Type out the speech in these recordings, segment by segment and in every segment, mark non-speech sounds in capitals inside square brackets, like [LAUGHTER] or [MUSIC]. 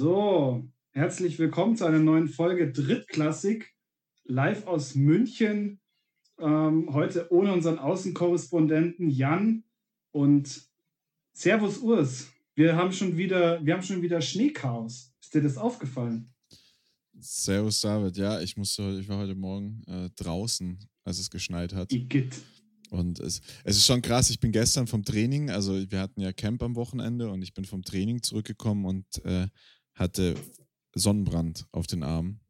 So, herzlich willkommen zu einer neuen Folge Drittklassik, live aus München. Ähm, heute ohne unseren Außenkorrespondenten Jan und Servus Urs. Wir haben schon wieder, wir haben schon wieder Schneechaos. Ist dir das aufgefallen? Servus David, ja, ich musste, ich war heute Morgen äh, draußen, als es geschneit hat. Igitt. Und es, es ist schon krass, ich bin gestern vom Training, also wir hatten ja Camp am Wochenende und ich bin vom Training zurückgekommen und äh, hatte Sonnenbrand auf den Armen.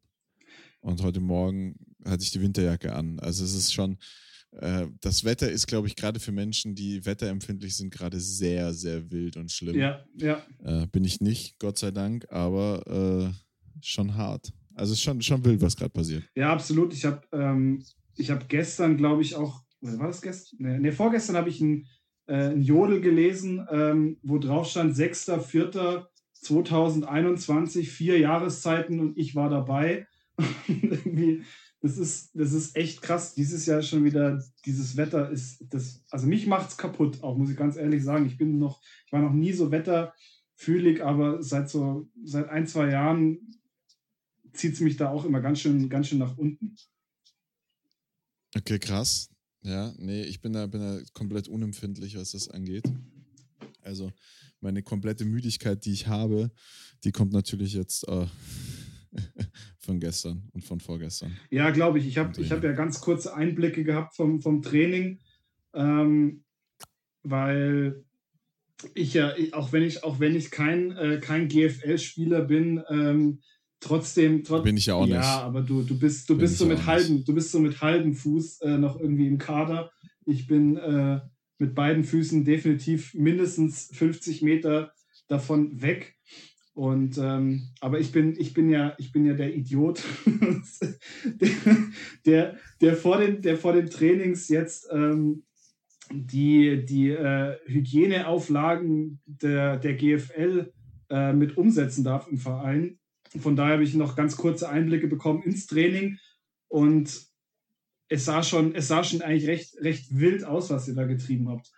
Und heute Morgen hatte ich die Winterjacke an. Also es ist schon, äh, das Wetter ist, glaube ich, gerade für Menschen, die wetterempfindlich sind, gerade sehr, sehr wild und schlimm. Ja, ja. Äh, bin ich nicht, Gott sei Dank, aber äh, schon hart. Also es ist schon, schon wild, was gerade passiert. Ja, absolut. Ich habe ähm, hab gestern, glaube ich, auch, war das gestern? Nee, nee vorgestern habe ich ein, äh, ein Jodel gelesen, ähm, wo drauf stand 6.4.2021, vier Jahreszeiten und ich war dabei. [LAUGHS] das ist, das ist echt krass. Dieses Jahr schon wieder, dieses Wetter ist, das, also mich macht es kaputt, auch muss ich ganz ehrlich sagen. Ich bin noch, ich war noch nie so wetterfühlig, aber seit so, seit ein, zwei Jahren zieht es mich da auch immer ganz schön, ganz schön nach unten. Okay, krass. Ja, nee, ich bin da, bin da komplett unempfindlich, was das angeht. Also meine komplette Müdigkeit, die ich habe, die kommt natürlich jetzt äh, [LAUGHS] von gestern und von vorgestern. Ja, glaube ich. Ich habe hab ja ganz kurze Einblicke gehabt vom, vom Training, ähm, weil ich ja, auch wenn ich, auch wenn ich kein, äh, kein GFL-Spieler bin, ähm, trotzdem, trotzdem. Bin ich ja auch nicht. Ja, aber du, du bist, du bist so mit halben, du bist so mit halbem Fuß äh, noch irgendwie im Kader. Ich bin äh, mit beiden Füßen definitiv mindestens 50 Meter davon weg. Und ähm, aber ich bin, ich bin ja, ich bin ja der Idiot, [LAUGHS] der, der, vor den, der vor den Trainings jetzt ähm, die, die äh, Hygieneauflagen der, der GFL äh, mit umsetzen darf im Verein. Von daher habe ich noch ganz kurze Einblicke bekommen ins Training und es sah schon, es sah schon eigentlich recht, recht wild aus, was ihr da getrieben habt.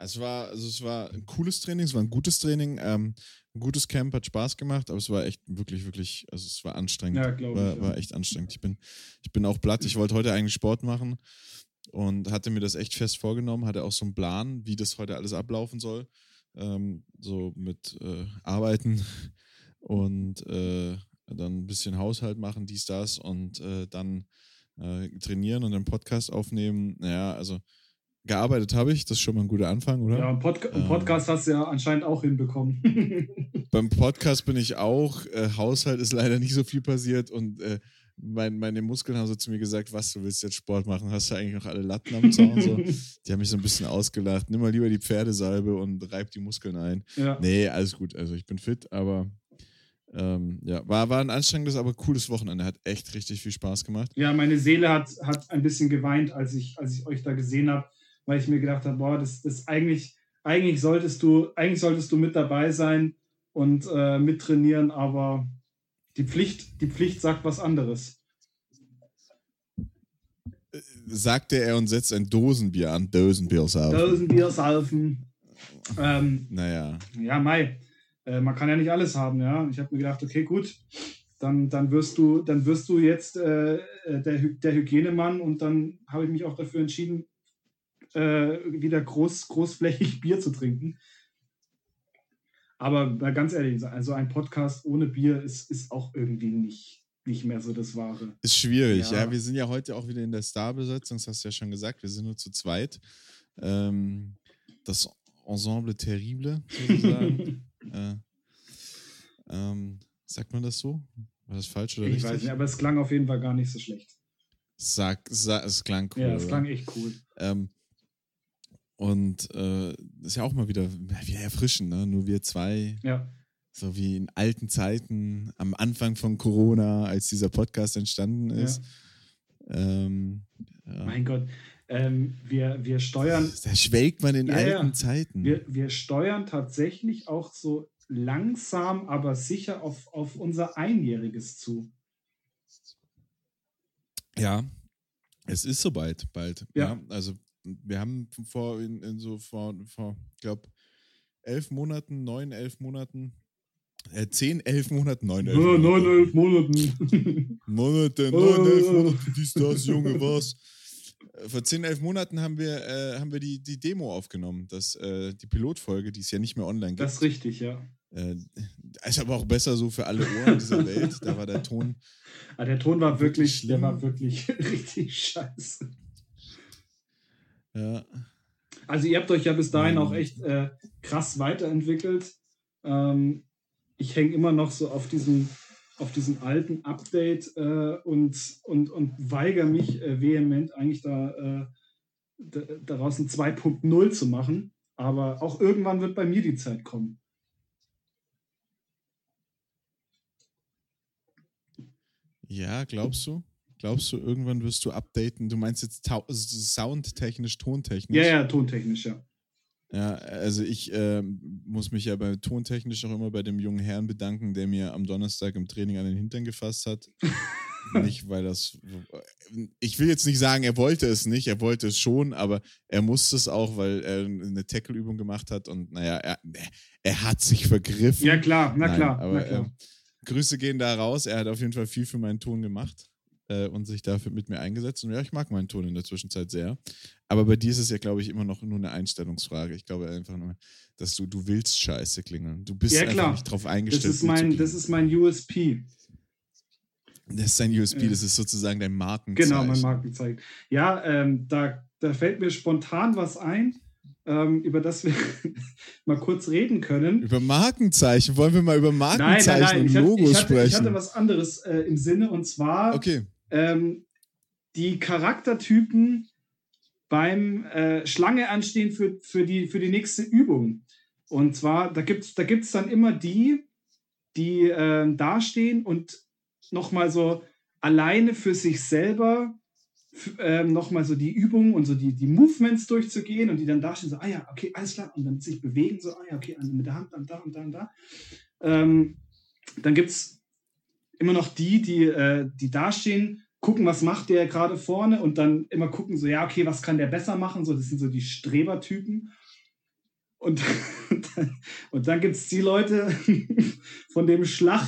Es war, also es war ein cooles Training, es war ein gutes Training, ähm, ein gutes Camp, hat Spaß gemacht, aber es war echt wirklich, wirklich, also es war anstrengend. Ja, glaube war, ich. War echt anstrengend. Ich bin, ich bin auch platt. Ich wollte heute eigentlich Sport machen und hatte mir das echt fest vorgenommen, hatte auch so einen Plan, wie das heute alles ablaufen soll ähm, so mit äh, Arbeiten [LAUGHS] und äh, dann ein bisschen Haushalt machen, dies, das und äh, dann äh, trainieren und einen Podcast aufnehmen. Naja, also gearbeitet habe ich, das ist schon mal ein guter Anfang, oder? Ja, einen Pod ähm, Podcast hast du ja anscheinend auch hinbekommen. [LAUGHS] beim Podcast bin ich auch. Äh, Haushalt ist leider nicht so viel passiert und äh, mein, meine Muskeln haben so zu mir gesagt, was, du willst jetzt Sport machen? Hast du eigentlich noch alle Latten am Zaun? So. [LAUGHS] Die haben mich so ein bisschen ausgelacht. Nimm mal lieber die Pferdesalbe und reib die Muskeln ein. Ja. Nee, alles gut. Also ich bin fit, aber ähm, ja, war, war ein anstrengendes, aber cooles Wochenende. Hat echt richtig viel Spaß gemacht. Ja, meine Seele hat, hat ein bisschen geweint, als ich, als ich euch da gesehen habe, weil ich mir gedacht habe, boah, das, das eigentlich, eigentlich solltest du, eigentlich solltest du mit dabei sein und äh, mittrainieren, aber die Pflicht, die Pflicht sagt was anderes. Sagte er und setzt ein Dosenbier an. Dosenbier saufen. Dosenbier saufen. Ähm, naja. Ja, Mai. Äh, man kann ja nicht alles haben, ja. Ich habe mir gedacht, okay, gut, dann, dann, wirst, du, dann wirst du jetzt äh, äh der, der Hygienemann und dann habe ich mich auch dafür entschieden, äh, wieder groß, großflächig [LAUGHS] Bier zu trinken. Aber ganz ehrlich, also ein Podcast ohne Bier ist, ist auch irgendwie nicht, nicht mehr so das Wahre. Ist schwierig, ja. ja. Wir sind ja heute auch wieder in der Starbesetzung, das hast du ja schon gesagt. Wir sind nur zu zweit. Ähm, das Ensemble Terrible, sozusagen. [LAUGHS] äh, ähm, sagt man das so? War das falsch oder ich richtig? weiß nicht, aber es klang auf jeden Fall gar nicht so schlecht. Sag, sag es klang cool. Ja, es klang echt cool. Ähm, und äh, ist ja auch mal wieder, wieder erfrischend, ne? Nur wir zwei. Ja. So wie in alten Zeiten, am Anfang von Corona, als dieser Podcast entstanden ist. Ja. Ähm, ja. Mein Gott. Ähm, wir, wir steuern. [LAUGHS] Da schwelgt man in ja, alten Zeiten. Wir, wir steuern tatsächlich auch so langsam, aber sicher auf, auf unser Einjähriges zu. Ja, es ist soweit bald. Ja. ja. Also wir haben vor, in, in so vor, vor ich glaube, elf Monaten, neun, elf Monaten, äh, zehn, elf Monaten, neun, elf Ja, Monaten. neun, elf Monaten. Monate, [LAUGHS] neun, elf Monate, dies, das, Junge, was. Vor zehn, elf Monaten haben wir, äh, haben wir die, die Demo aufgenommen, das, äh, die Pilotfolge, die es ja nicht mehr online gibt. Das ist richtig, ja. Äh, [LAUGHS] ist aber auch besser so für alle Ohren dieser [LAUGHS] Welt. Da war der Ton. Aber der Ton war wirklich, Wirklich der schlimm. war wirklich [LAUGHS] richtig scheiße. Ja. Also ihr habt euch ja bis dahin auch echt äh, krass weiterentwickelt. Ähm, ich hänge immer noch so auf diesem, auf diesem alten Update äh, und, und, und weigere mich äh, vehement eigentlich da daraus ein 2.0 zu machen. Aber auch irgendwann wird bei mir die Zeit kommen. ja, glaubst du? Glaubst du, irgendwann wirst du updaten? Du meinst jetzt tau- soundtechnisch, tontechnisch? Ja, ja, tontechnisch, ja. Ja, also ich ähm, muss mich ja bei tontechnisch auch immer bei dem jungen Herrn bedanken, der mir am Donnerstag im Training an den Hintern gefasst hat. [LAUGHS] nicht, weil das. Ich will jetzt nicht sagen, er wollte es nicht, er wollte es schon, aber er musste es auch, weil er eine Tackle-Übung gemacht hat und naja, er, er hat sich vergriffen. Ja, klar, na Nein, klar. aber na klar. ähm, Grüße gehen da raus. Er hat auf jeden Fall viel für meinen Ton gemacht äh, und sich dafür mit mir eingesetzt. Und ja, ich mag meinen Ton in der Zwischenzeit sehr. Aber bei dir ist es ja, glaube ich, immer noch nur eine Einstellungsfrage. Ich glaube einfach nur, dass du, du willst scheiße klingeln. Du bist Ja, einfach nicht drauf das, eingestellt. ist gut zu mein, das ist mein USP. Das ist dein USP, Ja. das ist sozusagen dein Markenzeichen. Genau, mein Markenzeichen. Ja, ähm, da, da fällt mir spontan was ein, ähm, über das wir [LAUGHS] mal kurz reden können. Über Markenzeichen. Wollen wir mal über Nein, Markenzeichen nein, nein. und Ich hatte, Logos ich, hatte, sprechen? ich hatte was anderes äh, im Sinne und zwar okay. Ähm, die Charaktertypen beim äh, Schlange anstehen für, für, die, für die nächste Übung. Und zwar, da gibt es da gibt's dann immer die, die ähm, dastehen und nochmal so alleine für sich selber ähm, nochmal so die Übungen und so die, die Movements durchzugehen und die dann dastehen, so, ah ja, okay, alles klar, und dann sich bewegen, so, ah ja, okay, mit der Hand dann da und da und da. Ähm, dann gibt es immer noch die, die, äh, die dastehen, gucken, was macht der gerade vorne und dann immer gucken, so, ja, okay, was kann der besser machen? So, das sind so die Strebertypen. Und, [LAUGHS] und dann gibt es die Leute [LAUGHS] von dem Schlag,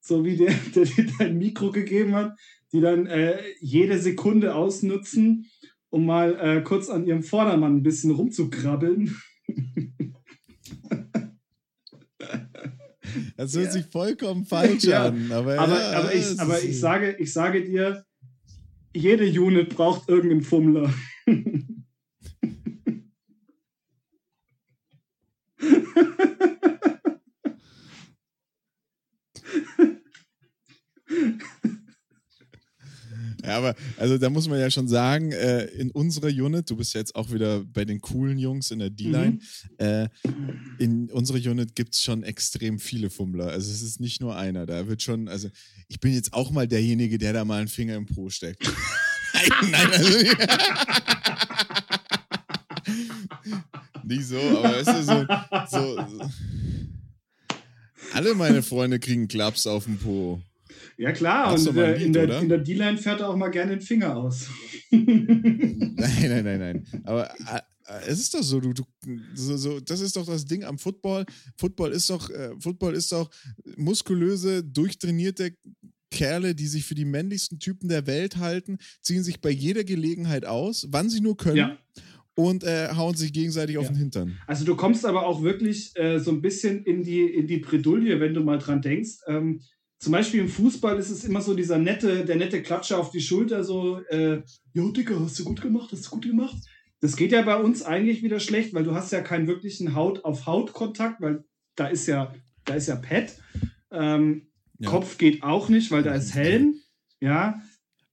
so wie der, [LAUGHS] der dir dein Mikro gegeben hat, die dann äh, jede Sekunde ausnutzen, um mal äh, kurz an ihrem Vordermann ein bisschen rumzukrabbeln. Das hört sich vollkommen falsch Ja, an. Aber, Aber, ja, aber, ich, aber ich, sage, ich sage dir, jede Unit braucht irgendeinen Fummler. [LAUGHS] Ja, aber also da muss man ja schon sagen, äh, in unserer Unit, du bist ja jetzt auch wieder bei den coolen Jungs in der D-Line, Mhm. äh, in unserer Unit gibt es schon extrem viele Fummler. Also es ist nicht nur einer. Da wird schon, also ich bin jetzt auch mal derjenige, der da mal einen Finger im Po steckt. [LAUGHS] nein, nein, also [LAUGHS] nicht. so, aber weißt du, so, so, so. Alle meine Freunde kriegen Klaps auf den Po. Ja klar, und in Lied, der, oder? in der D-Line fährt er auch mal gerne den Finger aus. [LAUGHS] Nein, nein, nein, nein. Aber äh, äh, es ist doch so, du, du so, so, das ist doch das Ding am Football. Football ist doch, äh, Football ist doch muskulöse, durchtrainierte Kerle, die sich für die männlichsten Typen der Welt halten, ziehen sich bei jeder Gelegenheit aus, wann sie nur können, Ja. und äh, hauen sich gegenseitig auf Ja. den Hintern. Also du kommst aber auch wirklich äh, so ein bisschen in die, in die Bredouille, wenn du mal dran denkst. Ähm, zum Beispiel im Fußball ist es immer so dieser nette, der nette Klatscher auf die Schulter, so, äh, jo Digga, hast du gut gemacht, hast du gut gemacht. Das geht ja bei uns eigentlich wieder schlecht, weil du hast ja keinen wirklichen Haut-auf-Haut-Kontakt, weil da ist ja, da ist ja Pad. Ähm, Ja. Kopf geht auch nicht, weil da ist Helm. Ja,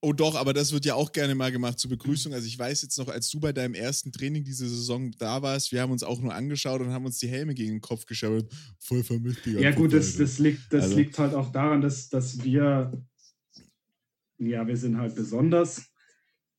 Oh doch, aber das wird ja auch gerne mal gemacht zur Begrüßung. Also ich weiß jetzt noch, als du bei deinem ersten Training diese Saison da warst, wir haben uns auch nur angeschaut und haben uns die Helme gegen den Kopf geschaut. Voll vermisst. Ja, gut, das, das, liegt, das Also- liegt halt auch daran, dass, dass wir, ja, wir sind halt besonders.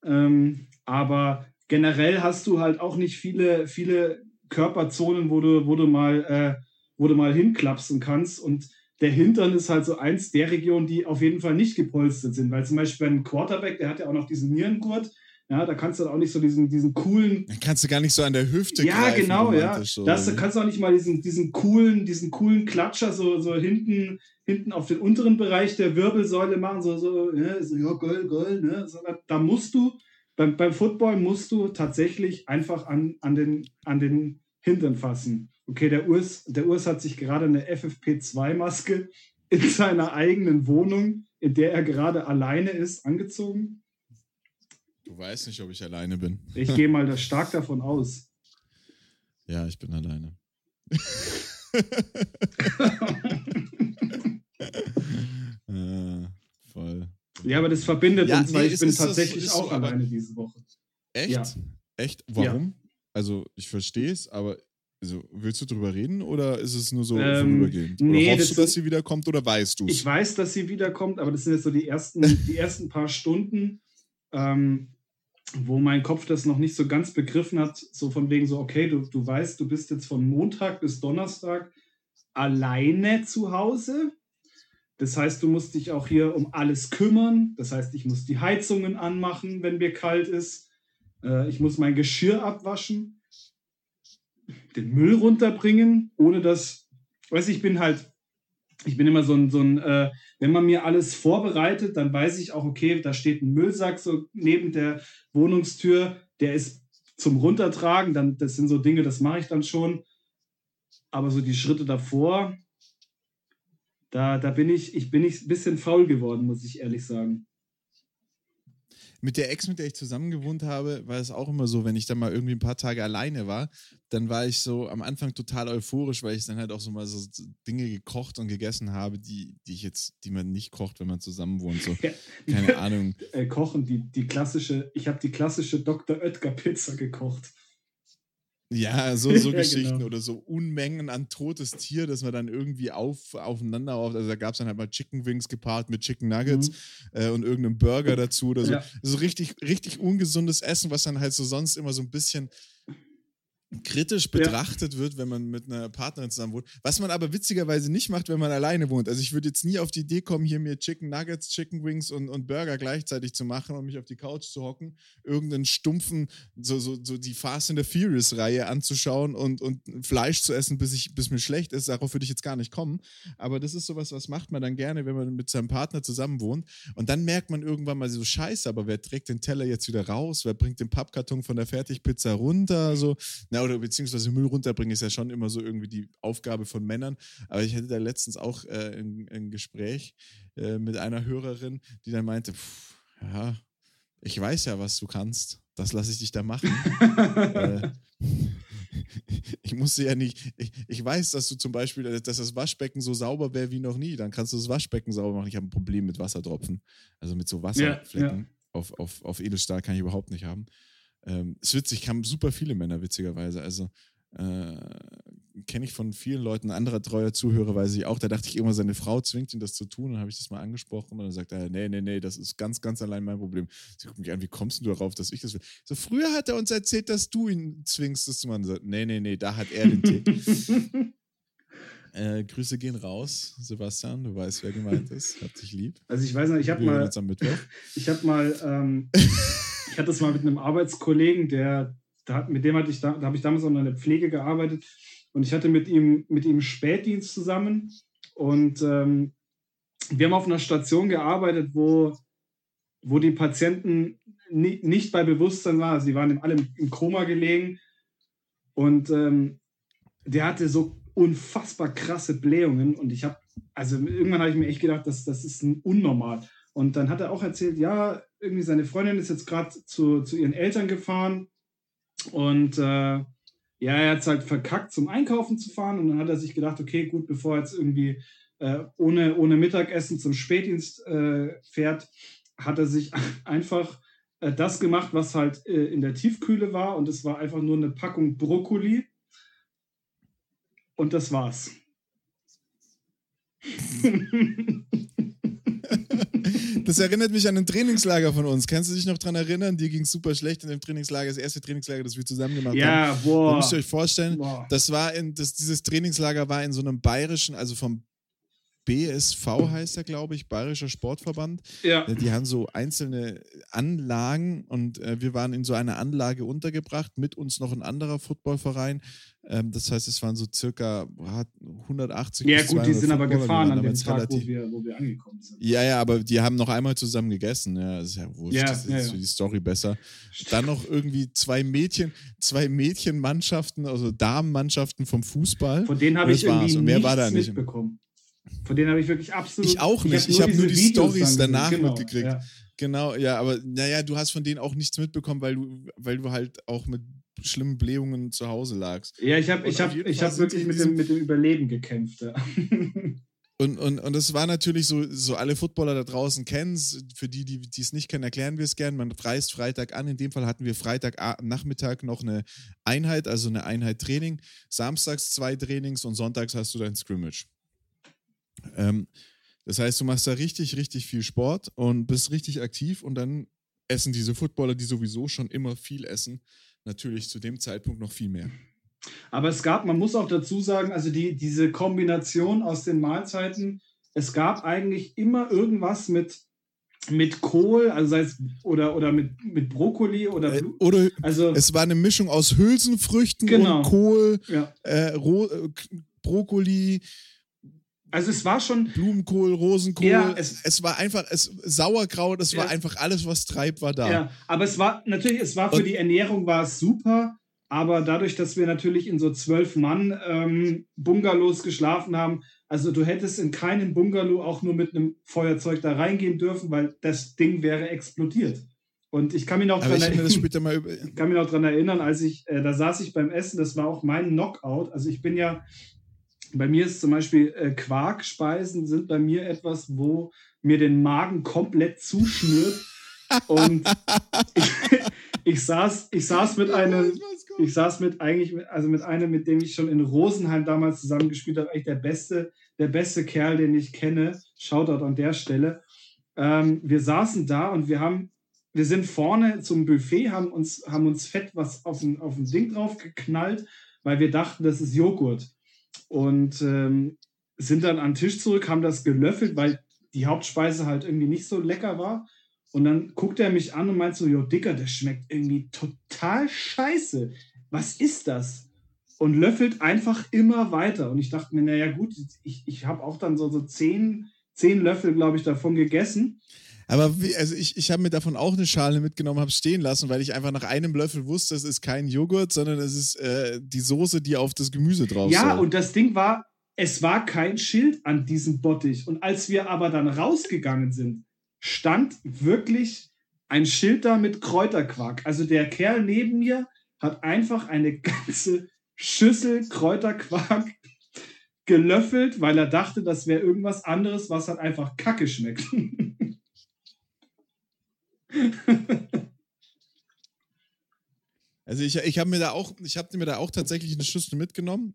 Ähm, aber generell hast du halt auch nicht viele, viele Körperzonen, wo du, wo du mal, äh, wo du mal hinklapsen kannst. Und der Hintern ist halt so eins der Regionen, die auf jeden Fall nicht gepolstert sind. Weil zum Beispiel ein Quarterback, der hat ja auch noch diesen Nierengurt, Ja, da kannst du auch nicht so diesen, diesen coolen. Dann kannst du gar nicht so an der Hüfte Ja, greifen, genau, ja. So, Das ne? kannst du auch nicht mal diesen, diesen coolen, diesen coolen Klatscher so, so hinten, hinten auf den unteren Bereich der Wirbelsäule machen, so, so, ja, so, ja geil, geil, ne? So, da- da musst du, beim, beim Football musst du tatsächlich einfach an, an, den, an den Hintern fassen. Okay, der Urs, der Urs hat sich gerade eine FFP2-Maske in [LAUGHS] seiner eigenen Wohnung, in der er gerade alleine ist, angezogen. Du weißt nicht, ob ich alleine bin. Ich gehe mal da [LAUGHS] stark davon aus. Ja, ich bin alleine. äh, [LAUGHS] voll. Ja, aber das verbindet Ja, uns, nee, weil ich es bin so- tatsächlich so, auch aber- alleine diese Woche. Echt? Ja. Echt? Warum? Also, ich verstehe es, aber also, willst du drüber reden oder ist es nur so Ähm, vorübergehend? Oder nee, hoffst das du, dass sie wiederkommt oder weißt du es? Ich weiß, dass sie wiederkommt, aber das sind jetzt so die ersten, [LAUGHS] die ersten paar Stunden, ähm, wo mein Kopf das noch nicht so ganz begriffen hat, so von wegen so, okay, du, du weißt, du bist jetzt von Montag bis Donnerstag alleine zu Hause. Das heißt, du musst dich auch hier um alles kümmern. Das heißt, ich muss die Heizungen anmachen, wenn mir kalt ist. Äh, ich muss mein Geschirr abwaschen, den Müll runterbringen, ohne dass, weiß ich, bin halt, ich bin immer so ein, so ein äh, wenn man mir alles vorbereitet, dann weiß ich auch, okay, da steht ein Müllsack so neben der Wohnungstür, der ist zum Runtertragen, dann, das sind so Dinge, das mache ich dann schon. Aber so die Schritte davor, da, da bin ich, ich bin ich ein bisschen faul geworden, muss ich ehrlich sagen. Mit der Ex, mit der ich zusammen gewohnt habe, war es auch immer so, wenn ich dann mal irgendwie ein paar Tage alleine war, dann war ich so am Anfang total euphorisch, weil ich dann halt auch so mal so Dinge gekocht und gegessen habe, die, die ich jetzt, die man nicht kocht, wenn man zusammen wohnt. So, [LAUGHS] keine Ahnung. Äh, kochen, die, die klassische, ich habe die klassische Dr. Oetker Pizza gekocht. Ja, so, [LAUGHS] so Ja, Geschichten genau. oder so Unmengen an totes Tier, das man dann irgendwie auf, aufeinander auf. Also da gab es dann halt mal Chicken Wings gepaart mit Chicken Nuggets äh, und irgendeinem Burger dazu oder so. Ja. So richtig, richtig ungesundes Essen, was dann halt so sonst immer so ein bisschen kritisch betrachtet wird, wenn man mit einer Partnerin zusammen wohnt. Was man aber witzigerweise nicht macht, wenn man alleine wohnt. Also ich würde jetzt nie auf die Idee kommen, hier mir Chicken Nuggets, Chicken Wings und, und Burger gleichzeitig zu machen und mich auf die Couch zu hocken, irgendeinen stumpfen, so, so, so die Fast and the Furious Reihe anzuschauen und, und Fleisch zu essen, bis, ich, bis mir schlecht ist. Darauf würde ich jetzt gar nicht kommen. Aber das ist sowas, was macht man dann gerne, wenn man mit seinem Partner zusammen wohnt. Und dann merkt man irgendwann mal so, scheiße, aber wer trägt den Teller jetzt wieder raus? Wer bringt den Pappkarton von der Fertigpizza runter? So, na, oder beziehungsweise Müll runterbringen ist ja schon immer so irgendwie die Aufgabe von Männern. Aber ich hatte da letztens auch äh, ein, ein Gespräch äh, mit einer Hörerin, die dann meinte, pff, ja, ich weiß ja, was du kannst. Das lasse ich dich da machen. [LAUGHS] äh, ich musste ja nicht, ich, ich weiß, dass du zum Beispiel, dass das Waschbecken so sauber wäre wie noch nie. Dann kannst du das Waschbecken sauber machen. Ich habe ein Problem mit Wassertropfen. Also mit so Wasserflecken ja. Auf, auf, auf Edelstahl kann ich überhaupt nicht haben. Ähm, ist witzig, haben super viele Männer, witzigerweise. Also äh, kenne ich von vielen Leuten. Ein anderer treuer Zuhörer weiß ich auch. Da dachte ich immer, seine Frau zwingt ihn das zu tun. Dann habe ich das mal angesprochen und dann sagt er, nee, nee, nee, das ist ganz, ganz allein mein Problem. Sie guckt mich an, wie kommst du darauf, dass ich das will? So, früher hat er uns erzählt, dass du ihn zwingst, das zu machen. So, nee, nee, nee, da hat er den Tick. [LAUGHS] äh, Grüße gehen raus, Sebastian. Du weißt, wer gemeint ist. Hat dich lieb. Also ich weiß noch, ich habe mal, [LAUGHS] ich habe mal, ähm, [LAUGHS] ich hatte es mal mit einem Arbeitskollegen, der, da, mit dem hatte ich, da, da habe ich damals auch in der Pflege gearbeitet und ich hatte mit ihm, mit ihm Spätdienst zusammen und ähm, wir haben auf einer Station gearbeitet, wo, wo die Patienten ni nicht bei Bewusstsein waren, also die waren alle im, Koma gelegen und ähm, der hatte so unfassbar krasse Blähungen und ich habe, also irgendwann habe ich mir echt gedacht, das, das ist unnormal. Und dann hat er auch erzählt, ja, irgendwie seine Freundin ist jetzt gerade zu, zu ihren Eltern gefahren. Und äh, ja, er hat es halt verkackt, zum Einkaufen zu fahren. Und dann hat er sich gedacht, okay, gut, bevor er jetzt irgendwie äh, ohne, ohne Mittagessen zum Spätdienst äh, fährt, hat er sich [LAUGHS] einfach äh, das gemacht, was halt äh, in der Tiefkühle war. Und es war einfach nur eine Packung Brokkoli. Und das war's. [LAUGHS] [LAUGHS] Das erinnert mich an ein Trainingslager von uns. Kannst du dich noch daran erinnern? Dir ging es super schlecht in dem Trainingslager, das erste Trainingslager, das wir zusammen gemacht haben. ja, Da boah. müsst ihr euch vorstellen, boah. das war in, das, dieses Trainingslager war in so einem bayerischen, also vom BSV heißt er, glaube ich, Bayerischer Sportverband. Ja. Äh, Die haben so einzelne Anlagen und äh, wir waren in so einer Anlage untergebracht, mit uns noch ein anderer Footballverein. Ähm, das heißt, es waren so circa hat 180 Ja, gut, die 200 sind aber gefahren an dem Tag, wo relativ- wir, wo wir angekommen sind. Ja, ja, aber die haben noch einmal zusammen gegessen. Ja, das ist ja wurscht. Ja, das ja, für die Story besser. Dann noch irgendwie zwei Mädchen, zwei Mädchenmannschaften, also Damenmannschaften vom Fußball. Von denen habe ich irgendwie Und mehr nichts war da nicht. mitbekommen. Von denen habe ich wirklich absolut. Ich auch nicht. Ich hab nur diese die Videos Stories danach. Genau, mitgekriegt. Ja. Genau, ja, aber naja, du hast von denen auch nichts mitbekommen, weil du, weil du halt auch mit schlimmen Blähungen zu Hause lagst. Ja, ich habe ich hab, ich hab wirklich die mit dem, mit dem Überleben gekämpft. Ja. [LAUGHS] Und, und, und das war natürlich so, so alle Footballer da draußen kennen es. Für die, die die es nicht kennen, erklären wir es gern. Man reist Freitag an. In dem Fall hatten wir Freitagnachmittag noch eine Einheit, also eine Einheit Training. Samstags zwei Trainings und sonntags hast du dein Scrimmage. Ähm, das heißt, du machst da richtig, richtig viel Sport und bist richtig aktiv und dann essen diese Footballer, die sowieso schon immer viel essen, natürlich zu dem Zeitpunkt noch viel mehr. Aber es gab, man muss auch dazu sagen, also die, diese Kombination aus den Mahlzeiten, es gab eigentlich immer irgendwas mit, mit Kohl, also sei es oder, oder mit, mit Brokkoli oder Äh, oder also es war eine Mischung aus Hülsenfrüchten Genau. und Kohl. ja. äh, äh, Brokkoli, Also es war schon, Blumenkohl, Rosenkohl. Ja, es, es- war einfach, es, Sauerkraut, es war Ja. einfach alles, was treibt, war da. ja, aber es war natürlich, es war für die Ernährung war es super, aber dadurch, dass wir natürlich in so zwölf Mann ähm, Bungalows geschlafen haben, also du hättest in keinen Bungalow auch nur mit einem Feuerzeug da reingehen dürfen, weil das Ding wäre explodiert. Und ich kann mich noch dran das erinnern, kann mich noch daran erinnern, als ich, äh, da saß ich beim Essen, das war auch mein Knockout. Also ich bin ja, bei mir ist zum Beispiel äh, Quarkspeisen sind bei mir etwas, wo mir den Magen komplett zuschnürt. Und ich, [LAUGHS] ich, saß, ich saß mit einem, ich saß mit eigentlich, mit- also mit einem, mit dem ich schon in Rosenheim damals zusammengespielt habe, eigentlich der beste, der beste Kerl, den ich kenne. Shoutout an der Stelle. Ähm, wir saßen da und wir haben, wir sind vorne zum Buffet, haben uns, haben uns fett was auf ein, auf ein Ding drauf geknallt, weil wir dachten, das ist Joghurt. Und ähm, sind dann an den Tisch zurück, haben das gelöffelt, weil die Hauptspeise halt irgendwie nicht so lecker war. Und dann guckt er mich an und meint so, jo, Dicker, das schmeckt irgendwie total scheiße. Was ist das? Und löffelt einfach immer weiter. Und ich dachte mir, naja gut, ich, ich habe auch dann so, so zehn, zehn Löffel, glaube ich, davon gegessen. Aber wie, also ich, ich habe mir davon auch eine Schale mitgenommen, habe stehen lassen, weil ich einfach nach einem Löffel wusste, es ist kein Joghurt, sondern es ist äh, die Soße, die auf das Gemüse drauf Ja, soll. und das Ding war, es war kein Schild an diesem Bottich. Und als wir aber dann rausgegangen sind, stand wirklich ein Schild da mit Kräuterquark. Also der Kerl neben mir hat einfach eine ganze Schüssel Kräuterquark gelöffelt, weil er dachte, das wäre irgendwas anderes, was halt einfach Kacke schmeckt. [LAUGHS] [LAUGHS] Also ich, ich habe mir da auch, ich habe mir da auch tatsächlich eine Schüssel mitgenommen.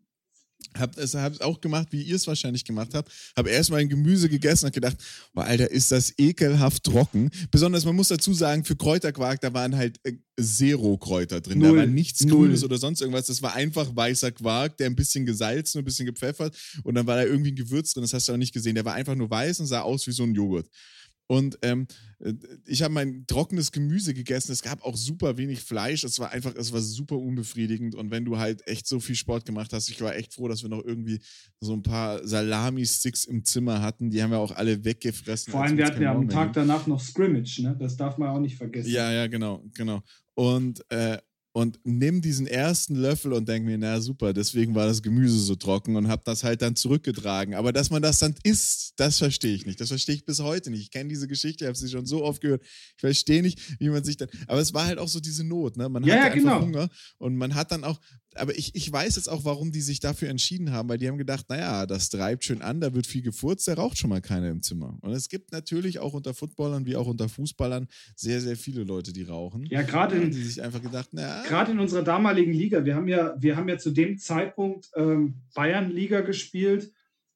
Hab es hab auch gemacht, wie ihr es wahrscheinlich gemacht habt. Habe erstmal ein Gemüse gegessen und gedacht, boah, Alter, ist das ekelhaft trocken. Besonders, man muss dazu sagen, für Kräuterquark, da waren halt äh, Zero-Kräuter drin. Da Null. war nichts Null. Grünes oder sonst irgendwas. Das war einfach weißer Quark, der ein bisschen gesalzen, ein bisschen gepfeffert und dann war da irgendwie ein Gewürz drin. Das hast du auch nicht gesehen. Der war einfach nur weiß und sah aus wie so ein Joghurt. Und ähm, äh, ich habe mein trockenes Gemüse gegessen. Es gab auch super wenig Fleisch. Es war einfach, es war super unbefriedigend. Und wenn du halt echt so viel Sport gemacht hast, ich war echt froh, dass wir noch irgendwie so ein paar Salami-Sticks im Zimmer hatten. Die haben wir auch alle weggefressen. Vor allem, wir hatten ja am Tag danach noch Scrimmage, ne? Das darf man auch nicht vergessen. Ja, ja, genau, genau. Und, äh, und nimm diesen ersten Löffel und denk mir, na super, deswegen war das Gemüse so trocken und hab das halt dann zurückgetragen. Aber dass man das dann isst, das verstehe ich nicht. Das verstehe ich bis heute nicht. Ich kenne diese Geschichte, ich habe sie schon so oft gehört. Ich verstehe nicht, wie man sich dann. Aber es war halt auch so diese Not, ne? Man Ja, hatte ja, einfach genau. Hunger und man hat dann auch. Aber ich, ich weiß jetzt auch, warum die sich dafür entschieden haben, weil die haben gedacht, naja, das treibt schön an, da wird viel gefurzt, da raucht schon mal keiner im Zimmer. Und es gibt natürlich auch unter Footballern wie auch unter Fußballern sehr, sehr viele Leute, die rauchen. Ja, gerade in, die sich einfach gedacht, na, gerade in unserer damaligen Liga, wir haben ja, wir haben ja zu dem Zeitpunkt ähm, Bayern-Liga gespielt,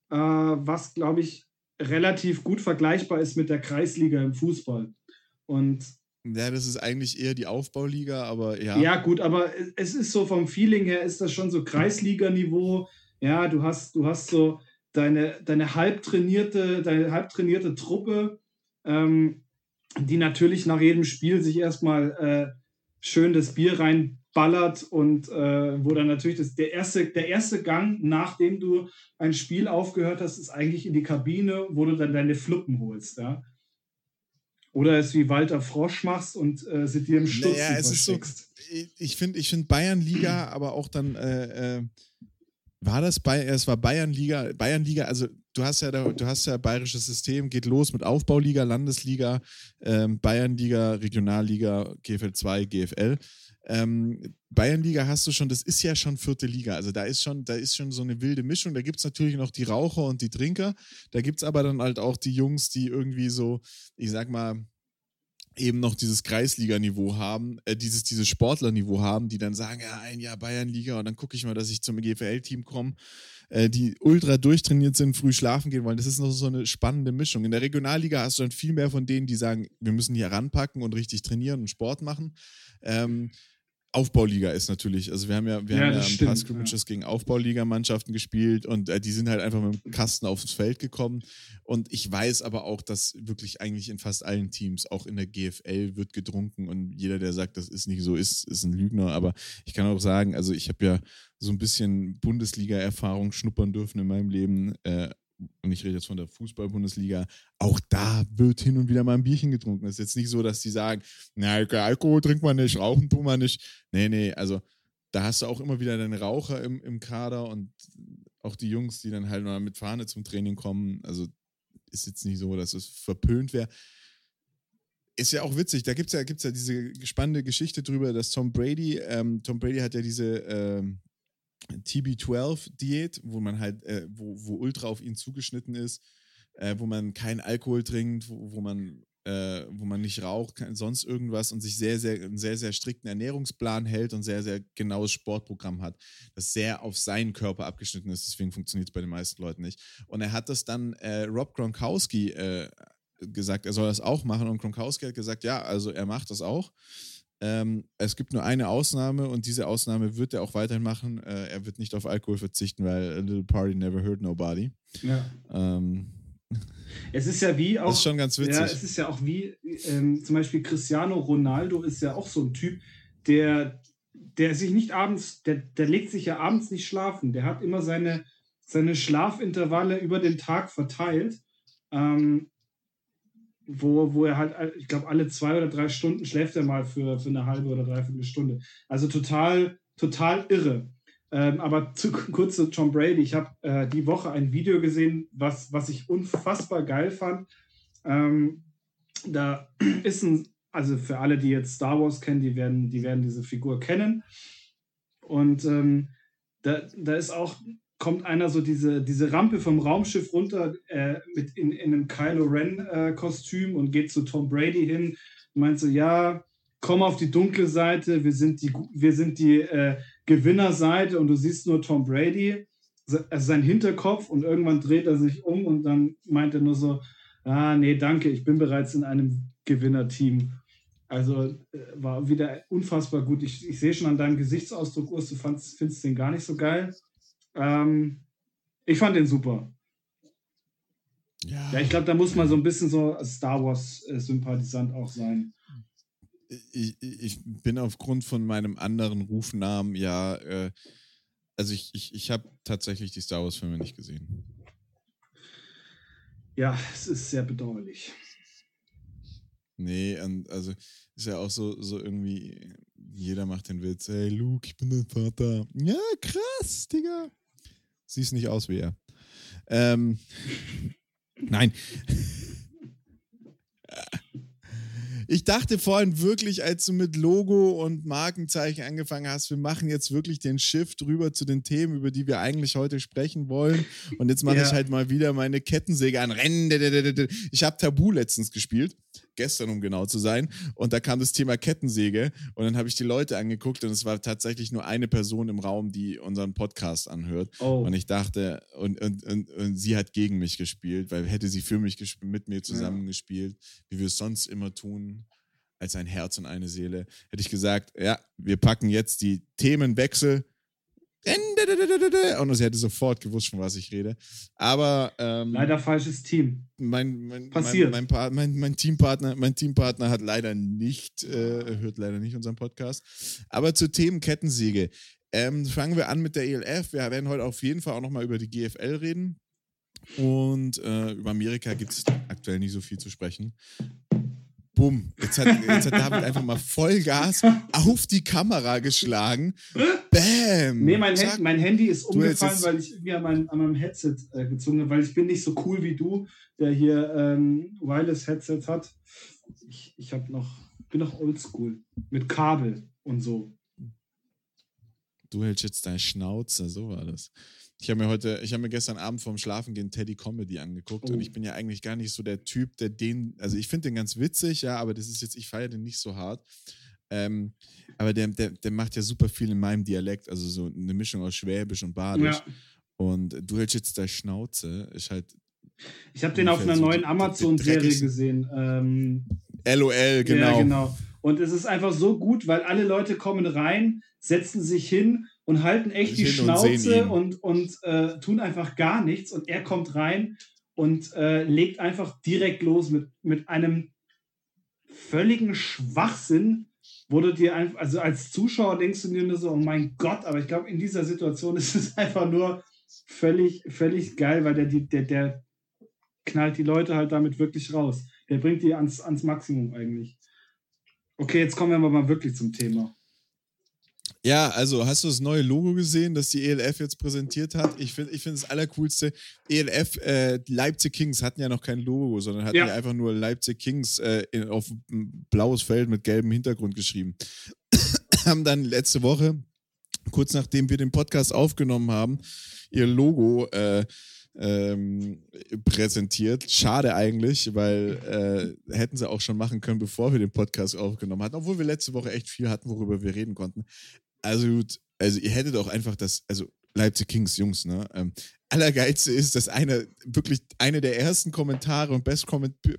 äh, was, glaube ich, relativ gut vergleichbar ist mit der Kreisliga im Fußball. Und ja, das ist eigentlich eher die Aufbauliga, aber ja. ja, gut, aber es ist so vom Feeling her, ist das schon so Kreisliga-Niveau. Ja, du hast, du hast so deine, deine halb trainierte, deine halb trainierte Truppe, ähm, die natürlich nach jedem Spiel sich erstmal äh, schön das Bier reinballert und äh, wo dann natürlich das, der, erste, der erste Gang, nachdem du ein Spiel aufgehört hast, ist eigentlich in die Kabine, wo du dann deine Fluppen holst. Ja? Oder es wie Walter Frosch machst und äh, sie dir im Sturz naja, es ist so, Ich finde ich find Bayernliga, aber auch dann äh, äh war das bei, es war Bayernliga, Bayernliga, also du hast ja, du hast ja bayerisches System, geht los mit Aufbauliga, Landesliga, ähm, Bayernliga, Regionalliga, GFL 2, GFL. Ähm, Bayernliga hast du schon, das ist ja schon vierte Liga. Also da ist schon, da ist schon so eine wilde Mischung. Da gibt es natürlich noch die Raucher und die Trinker. Da gibt es aber dann halt auch die Jungs, die irgendwie so, ich sag mal, eben noch dieses Kreisliga-Niveau haben, äh, dieses, dieses Sportler-Niveau haben, die dann sagen, ja, ein Jahr Bayernliga und dann gucke ich mal, dass ich zum GFL-Team komme, äh, die ultra durchtrainiert sind, früh schlafen gehen wollen. Das ist noch so eine spannende Mischung. In der Regionalliga hast du dann viel mehr von denen, die sagen, wir müssen hier ranpacken und richtig trainieren und Sport machen. Ähm, Aufbauliga ist natürlich. Also wir haben ja, wir ja, haben ja ein paar Scrimmages ja. gegen Aufbauliga-Mannschaften gespielt und äh, die sind halt einfach mit dem Kasten aufs Feld gekommen. Und ich weiß aber auch, dass wirklich eigentlich in fast allen Teams, auch in der GFL, wird getrunken und jeder, der sagt, das ist nicht so, ist, ist ein Lügner. Aber ich kann auch sagen, also ich habe ja so ein bisschen Bundesliga-Erfahrung schnuppern dürfen in meinem Leben. Äh, und ich rede jetzt von der Fußball-Bundesliga, auch da wird hin und wieder mal ein Bierchen getrunken. Es ist jetzt nicht so, dass die sagen, na, Alkohol trinkt man nicht, rauchen tun wir nicht. Nee, nee, also da hast du auch immer wieder deine Raucher im, im Kader und auch die Jungs, die dann halt mal mit Fahne zum Training kommen. Also ist jetzt nicht so, dass es verpönt wäre. Ist ja auch witzig, da gibt es ja, gibt's ja diese spannende Geschichte drüber, dass Tom Brady, ähm, Tom Brady hat ja diese ähm, TB12-Diät, wo man halt, äh, wo, wo ultra auf ihn zugeschnitten ist, äh, wo man keinen Alkohol trinkt, wo, wo man äh, wo man nicht raucht, sonst irgendwas und sich sehr, sehr, einen sehr, sehr strikten Ernährungsplan hält und sehr, sehr genaues Sportprogramm hat, das sehr auf seinen Körper abgeschnitten ist. Deswegen funktioniert es bei den meisten Leuten nicht. Und er hat das dann äh, Rob Gronkowski äh, gesagt, er soll das auch machen und Gronkowski hat gesagt, ja, also er macht das auch. Ähm, es gibt nur eine Ausnahme und diese Ausnahme wird er auch weiterhin machen. Äh, er wird nicht auf Alkohol verzichten, weil a little party never hurt nobody. Ja. Ähm, es ist ja wie auch. Das ist schon ganz witzig. Ja, es ist ja auch wie, ähm, zum Beispiel Cristiano Ronaldo ist ja auch so ein Typ, der, der sich nicht abends, der, der legt sich ja abends nicht schlafen. Der hat immer seine, seine Schlafintervalle über den Tag verteilt. Ähm, wo, wo er halt, ich glaube, alle zwei oder drei Stunden schläft er mal für, für eine halbe oder dreiviertel Stunde. Also total, total irre. Ähm, aber [LAUGHS] zu, kurz zu Tom Brady. Ich habe äh, die Woche ein Video gesehen, was, was ich unfassbar geil fand. Ähm, da [CLEARS THROAT] ist ein, also für alle, die jetzt Star Wars kennen, die werden, die werden diese Figur kennen. Und ähm, da, da ist auch kommt einer so diese, diese Rampe vom Raumschiff runter äh, mit in, in einem Kylo Ren-Kostüm äh, und geht zu Tom Brady hin und meint so, ja, komm auf die dunkle Seite, wir sind die, wir sind die äh, Gewinnerseite und du siehst nur Tom Brady, also sein Hinterkopf und irgendwann dreht er sich um und dann meint er nur so, ah, nee, danke, ich bin bereits in einem Gewinnerteam. Also äh, war wieder unfassbar gut. Ich, ich sehe schon an deinem Gesichtsausdruck, Urs, du findest den gar nicht so geil. Ähm, ich fand den super. Ja, ja ich glaube, da muss man so ein bisschen so Star Wars-Sympathisant auch sein. Ich, ich, bin aufgrund von meinem anderen Rufnamen ja, äh, also ich, ich, ich habe tatsächlich die Star Wars-Filme nicht gesehen. Ja, es ist sehr bedauerlich. Nee, also ist ja auch so, so irgendwie, jeder macht den Witz, hey Luke, ich bin dein Vater. Ja, krass, Digga. Siehst nicht aus wie er. Ähm, nein. Ich dachte vorhin wirklich, als du mit Logo und Markenzeichen angefangen hast, wir machen jetzt wirklich den Shift rüber zu den Themen, über die wir eigentlich heute sprechen wollen. Und jetzt mache ja. ich halt mal wieder meine Kettensäge an. Ich habe Tabu letztens gespielt gestern, um genau zu sein. Und da kam das Thema Kettensäge. Und dann habe ich die Leute angeguckt und es war tatsächlich nur eine Person im Raum, die unseren Podcast anhört. Oh. Und ich dachte, und, und, und, und, sie hat gegen mich gespielt, weil hätte sie für mich mit mir zusammengespielt, ja. wie wir es sonst immer tun, als ein Herz und eine Seele, hätte ich gesagt, ja, wir packen jetzt die Themenwechsel Und sie hätte sofort gewusst, von was ich rede. Aber ähm, leider falsches Team. Mein, mein, Passiert. Mein, mein, mein, Teampartner, mein Teampartner hat leider nicht, äh, hört leider nicht unseren Podcast. Aber zur Themenkettensiege. Ähm, fangen wir an mit der ELF. Wir werden heute auf jeden Fall auch nochmal über die GFL reden. Und äh, über Amerika gibt es aktuell nicht so viel zu sprechen. Bumm. Jetzt hat, jetzt hat David einfach mal Vollgas auf die Kamera geschlagen. Bam. Nee, mein, Hand, mein Handy ist umgefallen, weil ich irgendwie an, mein, an meinem Headset äh, gezogen habe, weil ich bin nicht so cool wie du, der hier ähm, Wireless-Headset hat. Ich, ich hab noch, bin noch oldschool. Mit Kabel und so. Du hältst jetzt deine Schnauze, so war das. Ich habe mir heute, ich habe mir gestern Abend vorm Schlafengehen Teddy Comedy angeguckt oh. und ich bin ja eigentlich gar nicht so der Typ, der den, also ich finde den ganz witzig, ja, aber das ist jetzt, ich feiere den nicht so hart. Ähm, aber der, der, der macht ja super viel in meinem Dialekt, also so eine Mischung aus Schwäbisch und Badisch. Ja. Und du hältst jetzt deine Schnauze, ist halt. Ich habe den auf einer so neuen Amazon-Serie gesehen. Ähm, LOL, genau. Ja, genau. Und es ist einfach so gut, weil alle Leute kommen rein, setzen sich hin und halten echt die Schnauze und, und, und äh, tun einfach gar nichts. Und er kommt rein und äh, legt einfach direkt los mit, mit einem völligen Schwachsinn, wo du dir einfach, also als Zuschauer denkst du dir nur so, oh mein Gott, aber ich glaube, in dieser Situation [LAUGHS] ist es einfach nur völlig, völlig geil, weil der, der, der knallt die Leute halt damit wirklich raus. Der bringt die ans, ans Maximum eigentlich. Okay, jetzt kommen wir aber mal wirklich zum Thema. Ja, also hast du das neue Logo gesehen, das die ELF jetzt präsentiert hat? Ich finde ich find das Allercoolste. ELF, äh, Leipzig Kings hatten ja noch kein Logo, sondern hatten ja, ja einfach nur Leipzig Kings äh, in, auf ein blaues Feld mit gelbem Hintergrund geschrieben. [COUGHS] haben dann letzte Woche, kurz nachdem wir den Podcast aufgenommen haben, ihr Logo äh, ähm, präsentiert. Schade eigentlich, weil äh, hätten sie auch schon machen können, bevor wir den Podcast aufgenommen hatten, obwohl wir letzte Woche echt viel hatten, worüber wir reden konnten. Also gut, also ihr hättet auch einfach das, also Leipzig Kings, Jungs, ne? Ähm, Allergeilste ist, dass eine, wirklich eine der ersten Kommentare und best,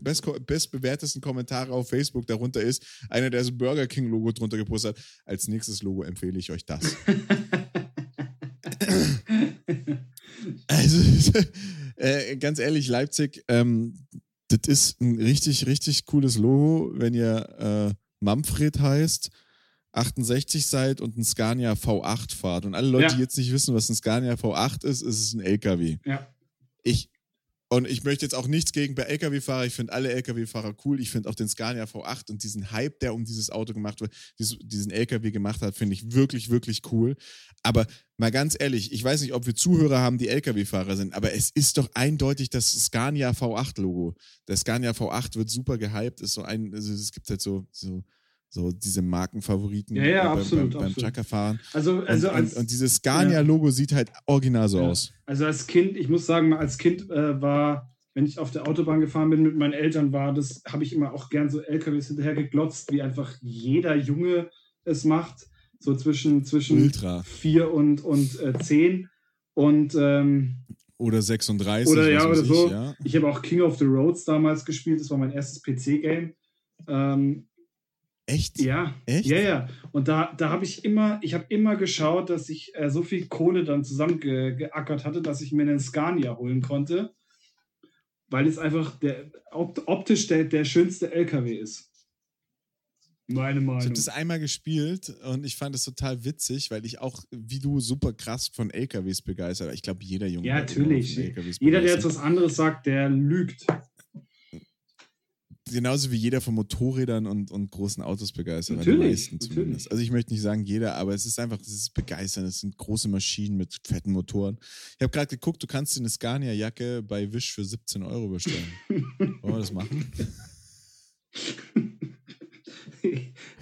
best, best bewertesten Kommentare auf Facebook darunter ist, einer, der das Burger King Logo drunter gepostet hat. Als nächstes Logo empfehle ich euch das. [LAUGHS] Also, [LAUGHS] äh, ganz ehrlich, Leipzig, ähm, das ist ein richtig, richtig cooles Logo, wenn ihr äh, Manfred heißt, 68 seid und ein Scania V8 fahrt. Und alle Leute, ja. die jetzt nicht wissen, was ein Scania V8 ist, ist es ein LKW. Ja. Ich, und ich möchte jetzt auch nichts gegen bei LKW-Fahrer. Ich finde alle LKW-Fahrer cool. Ich finde auch den Scania V8 und diesen Hype, der um dieses Auto gemacht wird, diesen LKW gemacht hat, finde ich wirklich, wirklich cool. Aber mal ganz ehrlich, ich weiß nicht, ob wir Zuhörer haben, die LKW-Fahrer sind, aber es ist doch eindeutig das Scania V8-Logo. Der Scania V8 wird super gehypt. Ist so ein, also es gibt halt so, so so diese Markenfavoriten ja, ja, beim, absolut, beim, beim Truckerfahren. Also, also und, als, und, und dieses Scania-Logo ja. sieht halt original so aus. Also als Kind, ich muss sagen, als Kind äh, war, wenn ich auf der Autobahn gefahren bin mit meinen Eltern, war das, habe ich immer auch gern so LKWs hinterher geglotzt, wie einfach jeder Junge es macht. So zwischen, zwischen Ultra. vier und, und äh, zehn. Und ähm, oder 36. Oder ja, oder so. Ich, ja. ich habe auch King of the Roads damals gespielt. Das war mein erstes PC-Game. Ähm, Echt? Ja. Echt? Ja, ja. Und da, da habe ich immer, ich habe immer geschaut, dass ich äh, so viel Kohle dann zusammengeackert hatte, dass ich mir einen Scania holen konnte. Weil es einfach der, optisch der, der schönste LKW ist. Meine Meinung. Ich habe das einmal gespielt und ich fand es total witzig, weil ich auch, wie du, super krass von LKWs begeistert. Ich glaube, jeder Junge. Ja, natürlich. Jeder, der jetzt was anderes sagt, der lügt genauso wie jeder von Motorrädern und, und großen Autos begeistert. Natürlich, natürlich. Also ich möchte nicht sagen jeder, aber es ist einfach, es ist begeisternd. Es sind große Maschinen mit fetten Motoren. Ich habe gerade geguckt, du kannst dir eine Scania-Jacke bei Wish für 17 Euro bestellen. [LAUGHS] Wollen wir das machen? [LAUGHS]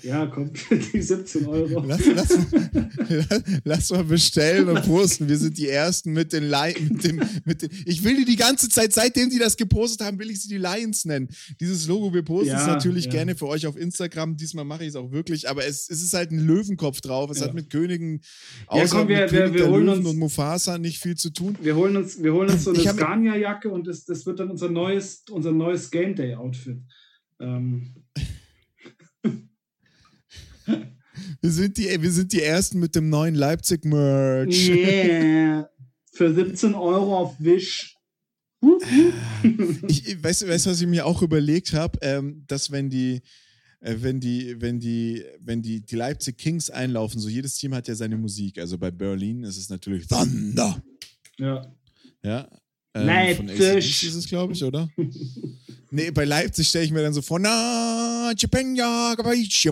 Ja, kommt [LAUGHS] die 17 Euro. Lass, lass, lass, [LAUGHS] lass, mal bestellen und posten. Wir sind die Ersten mit den Lions. Mit den, ich will die die ganze Zeit, seitdem die das gepostet haben, will ich sie die Lions nennen. Dieses Logo, wir posten ja, es natürlich ja. gerne für euch auf Instagram. Diesmal mache ich es auch wirklich, aber es, es, ist halt ein Löwenkopf drauf. Es ja. hat mit Königen, außer komm, wir, mit wir, wir holen uns, und Mufasa nicht viel zu tun. Wir holen uns, wir holen uns so eine Scania-Jacke und das, das wird dann unser neues, unser neues Game Day-Outfit. Ähm. Wir sind die, wir sind die Ersten mit dem neuen Leipzig-Merch. Yeah. Für 17 Euro auf Wish. ich, weißt du, weißt, was ich mir auch überlegt habe? Ähm, dass wenn die, äh, wenn die, wenn die, wenn die, die Leipzig Kings einlaufen, so jedes Team hat ja seine Musik. Also bei Berlin ist es natürlich Thunder. Ja. Ja. Ähm, Leipzig. ist es, glaube ich, oder? [LAUGHS] nee, bei Leipzig stelle ich mir dann so vor, na, Benja,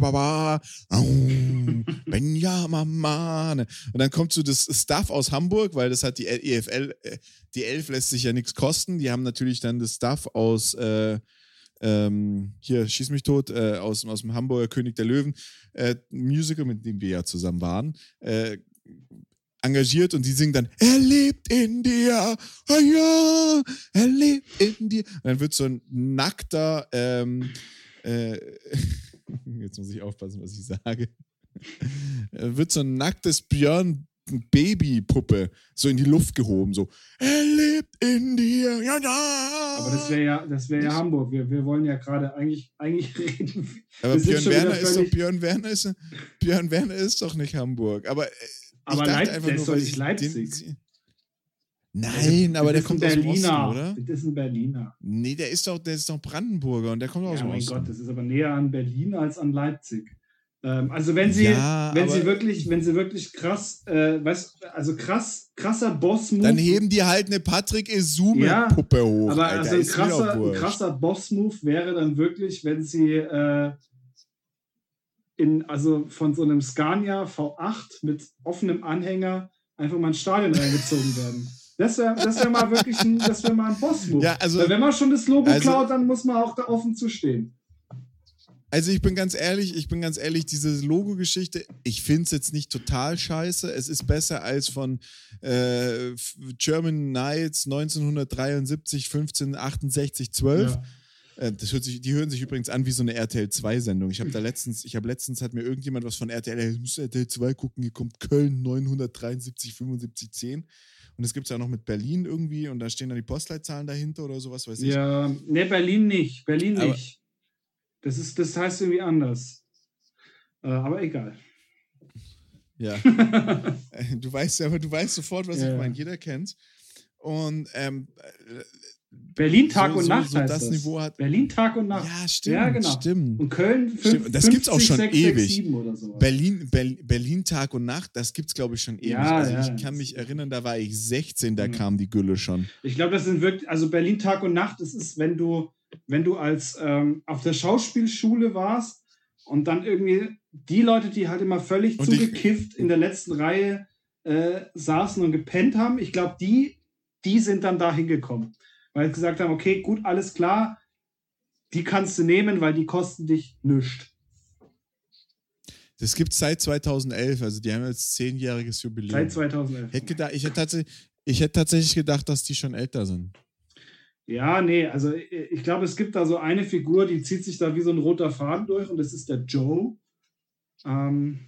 Baba, Benja, Mama. Und dann kommt so das Stuff aus Hamburg, weil das hat die EFL, äh, die Elf lässt sich ja nichts kosten. Die haben natürlich dann das Stuff aus, äh, ähm, hier, schieß mich tot, äh, aus, aus dem Hamburger König der Löwen, äh, Musical, mit dem wir ja zusammen waren, äh, engagiert und die singen dann, er lebt in dir, oh ja, er lebt in dir. Und dann wird so ein nackter, ähm, äh, [LAUGHS] jetzt muss ich aufpassen, was ich sage, wird so ein nacktes Björn Babypuppe so in die Luft gehoben, so, er lebt in dir, ja, ja. Aber das wäre ja, das wäre ja Hamburg. Wir, wir wollen ja gerade eigentlich, eigentlich [LAUGHS] reden. Aber Björn Werner ist doch, Björn Werner ist, Björn Werner ist doch nicht Hamburg. Aber äh, aber Leipzig, der ist doch nicht Leipzig. Den, Nein, aber der kommt Berliner. aus dem Osten, oder? Das ist ein Berliner. Nee, der ist doch, der ist doch Brandenburger und der kommt ja, aus dem mein Osten. Gott, das ist aber näher an Berlin als an Leipzig. Ähm, also wenn sie, ja, wenn sie wirklich, wenn sie wirklich krass, äh, weißt, also krass, krasser Boss-Move. Dann heben die halt eine Patrick Esume-Puppe ja, hoch. Aber Alter, also ein krasser, ein krasser Boss-Move wäre dann wirklich, wenn sie äh, in, also von so einem Scania V8 mit offenem Anhänger einfach mal ins Stadion reingezogen [LAUGHS] werden. Das wäre das wär mal wirklich ein, das wär mal ein Boss-Move. Ja, also, Weil wenn man schon das Logo also, klaut, dann muss man auch da offen zu stehen. Also ich bin ganz ehrlich, ich bin ganz ehrlich, diese Logo-Geschichte, ich finde es jetzt nicht total scheiße. Es ist besser als von äh, German Knights 1973, 15, 68, 12. Ja. Äh, das hört sich, die hören sich übrigens an wie so eine RTL 2-Sendung. Ich habe da letztens, ich habe letztens hat mir irgendjemand was von RTL, ich muss RTL 2 gucken, hier kommt Köln 973 75 10. Und das gibt es ja noch mit Berlin irgendwie und da stehen dann die Postleitzahlen dahinter oder sowas, weiß ich. Ja, ne, Berlin nicht. Berlin aber, nicht. Das, ist, das heißt irgendwie anders. Äh, aber egal. Ja. [LAUGHS] du weißt ja, aber du weißt sofort, was ja. ich meine. Jeder kennt. Und ähm, Berlin Tag so, und Nacht so, heißt das. Niveau hat. Berlin Tag und Nacht. Ja, stimmt. Ja, genau. Stimmt. Und Köln 5, Das gibt es auch schon 6, ewig. 6, oder so. Berlin, Berlin, Berlin Tag und Nacht, das gibt es, glaube ich, schon ewig. Ja, also ja, ich kann mich erinnern, da war ich 16, da mhm. kam die Gülle schon. Ich glaube, das sind wirklich, also Berlin Tag und Nacht, das ist, wenn du, wenn du als ähm, auf der Schauspielschule warst und dann irgendwie die Leute, die halt immer völlig und zugekifft ich, in der letzten Reihe äh, saßen und gepennt haben, ich glaube, die, die sind dann da hingekommen weil sie gesagt haben, okay, gut, alles klar, die kannst du nehmen, weil die kosten dich nichts. Das gibt es seit 2011, also die haben jetzt zehnjähriges Jubiläum. Seit 2011. Ich hätte, gedacht, ich, hätte tatsächlich, ich hätte tatsächlich gedacht, dass die schon älter sind. Ja, nee, also ich glaube, es gibt da so eine Figur, die zieht sich da wie so ein roter Faden durch und das ist der Joe. Ähm,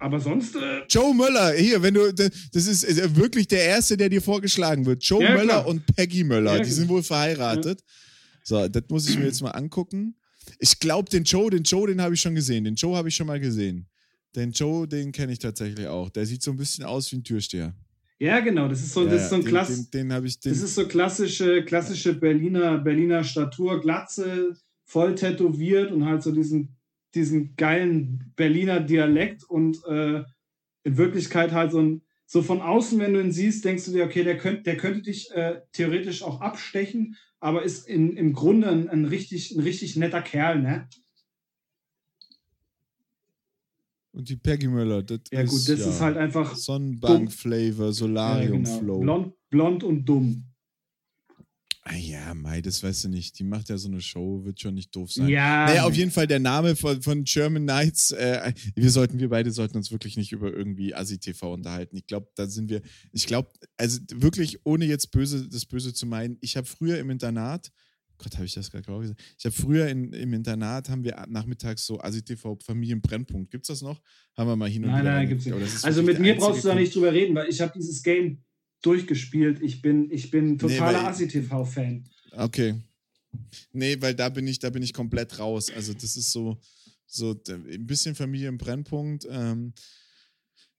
aber sonst. Äh Joe Möller, hier, wenn du. Das ist äh, wirklich der Erste, der dir vorgeschlagen wird. Joe ja, Möller klar. und Peggy Möller, ja, die sind wohl verheiratet. Ja. So, das muss ich mir jetzt mal angucken. Ich glaube, den Joe, den Joe, den habe ich schon gesehen. Den Joe habe ich schon mal gesehen. Den Joe, den kenne ich tatsächlich auch. Der sieht so ein bisschen aus wie ein Türsteher. Ja, genau. Das ist so, das ist so ein Klass den, den, den ich, Das ist so klassische, klassische Berliner, Berliner Statur, Glatze, voll tätowiert und halt so diesen diesen geilen Berliner Dialekt und äh, in Wirklichkeit halt so ein, so von außen, wenn du ihn siehst, denkst du dir, okay, der, könnt, der könnte dich äh, theoretisch auch abstechen, aber ist in, im Grunde ein, ein, richtig, ein richtig netter Kerl, ne? Und die Peggy Möller, das ja, ist. Ja gut, das ja, ist halt einfach. Sonnenbank-Flavor, Solarium-Flow. Ja, genau. blond, blond und dumm. Ah ja, Mai, das weißt du nicht. Die macht ja so eine Show, wird schon nicht doof sein. Ja. Naja, auf jeden Fall der Name von, von German Knights. Äh, wir sollten, wir beide sollten uns wirklich nicht über irgendwie Asi-TV unterhalten. Ich glaube, da sind wir, ich glaube, also wirklich, ohne jetzt böse, das Böse zu meinen, ich habe früher im Internat, Gott, habe ich das gerade gesagt? Ich habe früher in, im Internat, haben wir nachmittags so ASI-TV Familienbrennpunkt. Gibt es das noch? Haben wir mal hin und nein, wieder. Nein, nein, gibt es nicht. Also mit mir brauchst du da nicht drüber reden, weil ich habe dieses Game durchgespielt. Ich bin, ich bin totaler nee, ASI-TV-Fan. Okay. Nee, weil da bin ich, da bin ich komplett raus. Also das ist so, So ein bisschen Familie im Brennpunkt. Ähm,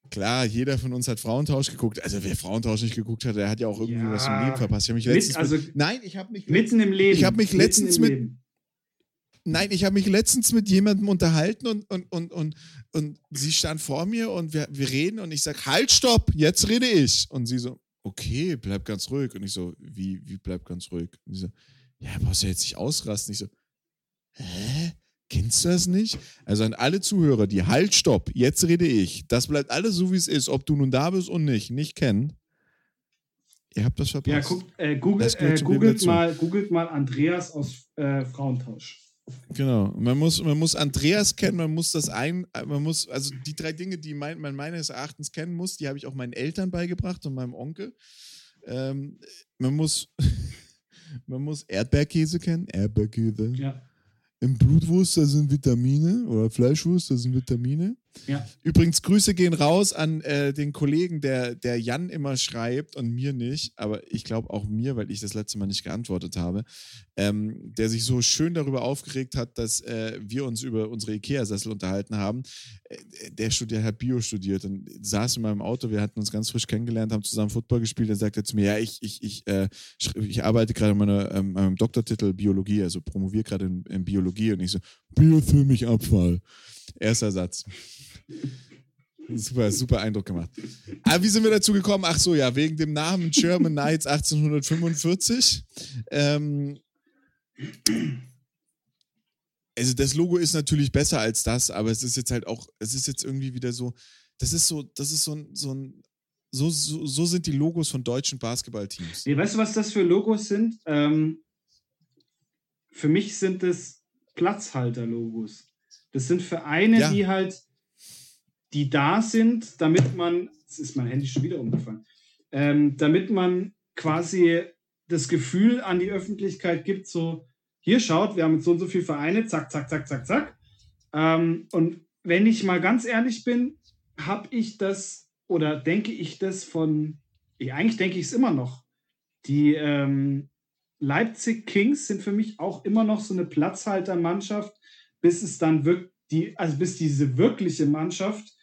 klar, jeder von uns hat Frauentausch geguckt. Also wer Frauentausch nicht geguckt hat, der hat ja auch irgendwie ja, was im Leben verpasst. Ich mich letztens mit, also mit, nein, ich habe mich mitten im Leben. Ich habe mich letztens mit Leben. Nein, ich habe mich letztens mit jemandem unterhalten und, und, und, und, und sie stand vor mir und wir, wir reden und ich sage, halt, stopp, jetzt rede ich. Und sie so, okay, bleib ganz ruhig. Und ich so, wie, wie bleib ganz ruhig? Und sie so, ja, brauchst du jetzt nicht ausrasten. Ich so, hä? Kennst du das nicht? Also an alle Zuhörer, die halt, stopp, jetzt rede ich. Das bleibt alles so, wie es ist, ob du nun da bist und nicht, nicht kennen. Ihr habt das verpasst. Ja, guckt, äh, googelt, äh, googelt, mal, googelt mal Andreas aus äh, Frauentausch. Genau. Man muss, man muss Andreas kennen, man muss das ein, man muss, also die drei Dinge, die mein, man meines Erachtens kennen muss, die habe ich auch meinen Eltern beigebracht und meinem Onkel. Ähm, man muss, [LAUGHS] man muss Erdbeerkäse kennen, Erdbeerkäse. Ja. Im Blutwurst, da sind Vitamine oder Fleischwurst, da sind Vitamine. Ja. Übrigens, Grüße gehen raus an äh, den Kollegen, der, der Jan immer schreibt und mir nicht, aber ich glaube auch mir, weil ich das letzte Mal nicht geantwortet habe, ähm, der sich so schön darüber aufgeregt hat, dass äh, wir uns über unsere Ikea-Sessel unterhalten haben. Äh, der studiert, hat Bio studiert und saß in meinem Auto, wir hatten uns ganz frisch kennengelernt, haben zusammen Football gespielt. Er sagte zu mir, ja, ich, ich, ich, äh, ich arbeite gerade an meiner, ähm, meinem Doktortitel Biologie, also promoviere gerade in, in Biologie und ich so, Bio für mich Abfall. Erster Satz. Super, super Eindruck gemacht. Aber wie sind wir dazu gekommen? Ach so, ja, wegen dem Namen German Knights 1845. Ähm, also das Logo ist natürlich besser als das, aber es ist jetzt halt auch, es ist jetzt irgendwie wieder so, das ist so, das ist so ein, so ein, so, so, so sind die Logos von deutschen Basketballteams. Nee, weißt du, was das für Logos sind? Ähm, für mich sind es Platzhalter-Logos. Das sind Vereine, ja. die halt, die da sind, damit man, jetzt ist mein Handy schon wieder umgefallen, ähm, damit man quasi das Gefühl an die Öffentlichkeit gibt, so, hier schaut, wir haben jetzt so und so viele Vereine, zack, zack, zack, zack, zack. Ähm, und wenn ich mal ganz ehrlich bin, habe ich das oder denke ich das von, ich, eigentlich denke ich es immer noch. Die ähm, Leipzig Kings sind für mich auch immer noch so eine Platzhaltermannschaft, bis es dann wirkt, die, also bis diese wirkliche Mannschaft,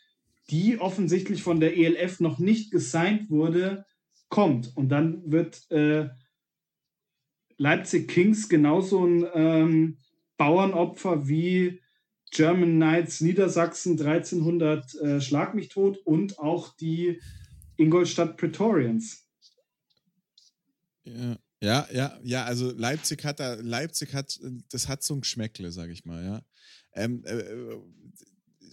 die offensichtlich von der ELF noch nicht gesigned wurde, kommt. Und dann wird äh, Leipzig Kings genauso ein ähm, Bauernopfer wie German Knights Niedersachsen 1300 äh, Schlag mich tot und auch die Ingolstadt Praetorians. Ja. Ja, ja, ja, also Leipzig hat da, Leipzig hat, das hat so ein Geschmäckle, sag ich mal, ja. Ähm, äh, äh,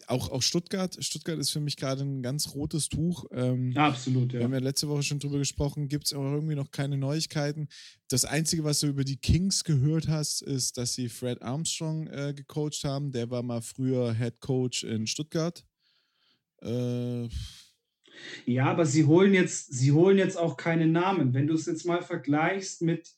auch, auch Stuttgart, Stuttgart ist für mich gerade ein ganz rotes Tuch. Ähm, Absolut, ja. Wir haben ja letzte Woche schon drüber gesprochen, gibt es aber irgendwie noch keine Neuigkeiten. Das Einzige, was du über die Kings gehört hast, ist, dass sie Fred Armstrong äh, gecoacht haben. Der war mal früher Head Coach in Stuttgart. Äh, ja, aber sie holen jetzt, sie holen jetzt auch keine Namen. Wenn du es jetzt mal vergleichst mit,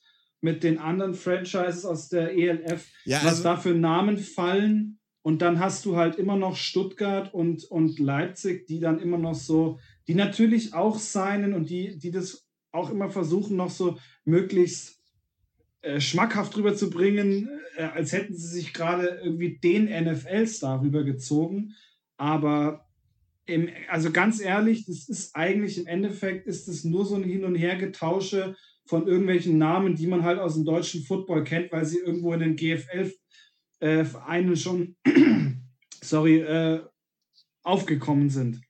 mit den anderen Franchises aus der ELF, ja, was also, da für Namen fallen, und dann hast du halt immer noch Stuttgart und, und Leipzig, die dann immer noch so, die natürlich auch seinen und die, die das auch immer versuchen, noch so möglichst äh, schmackhaft rüberzubringen, äh, als hätten sie sich gerade irgendwie den NFL-Star rübergezogen. Aber im, also ganz ehrlich, das ist eigentlich im Endeffekt ist es nur so ein Hin- und Hergetausche von irgendwelchen Namen, die man halt aus dem deutschen Football kennt, weil sie irgendwo in den GFL-Vereinen äh, schon, [CLEARS THROAT] sorry, äh, aufgekommen sind.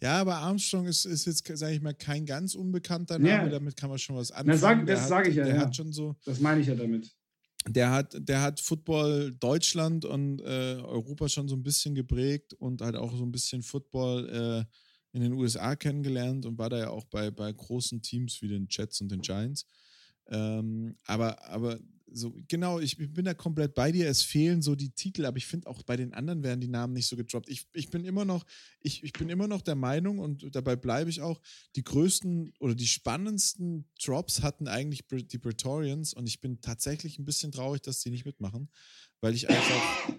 Ja, aber Armstrong ist, ist jetzt, sage ich mal, kein ganz unbekannter Name. Ja. Damit kann man schon was anfangen. Na, sag, das sage ich ja. Der ja. hat schon so. Das meine ich ja damit der hat, der hat Football Deutschland und äh, Europa schon so ein bisschen geprägt und halt auch so ein bisschen Football äh, in den USA kennengelernt und war da ja auch bei, bei großen Teams wie den Jets und den Giants. Ähm, aber, aber so, genau, ich bin da komplett bei dir. Es fehlen so die Titel, aber ich finde auch bei den anderen werden die Namen nicht so gedroppt. Ich, ich bin immer noch, ich, ich bin immer noch der Meinung und dabei bleibe ich auch, die größten oder die spannendsten Drops hatten eigentlich die Praetorians und ich bin tatsächlich ein bisschen traurig, dass die nicht mitmachen, weil ich einfach.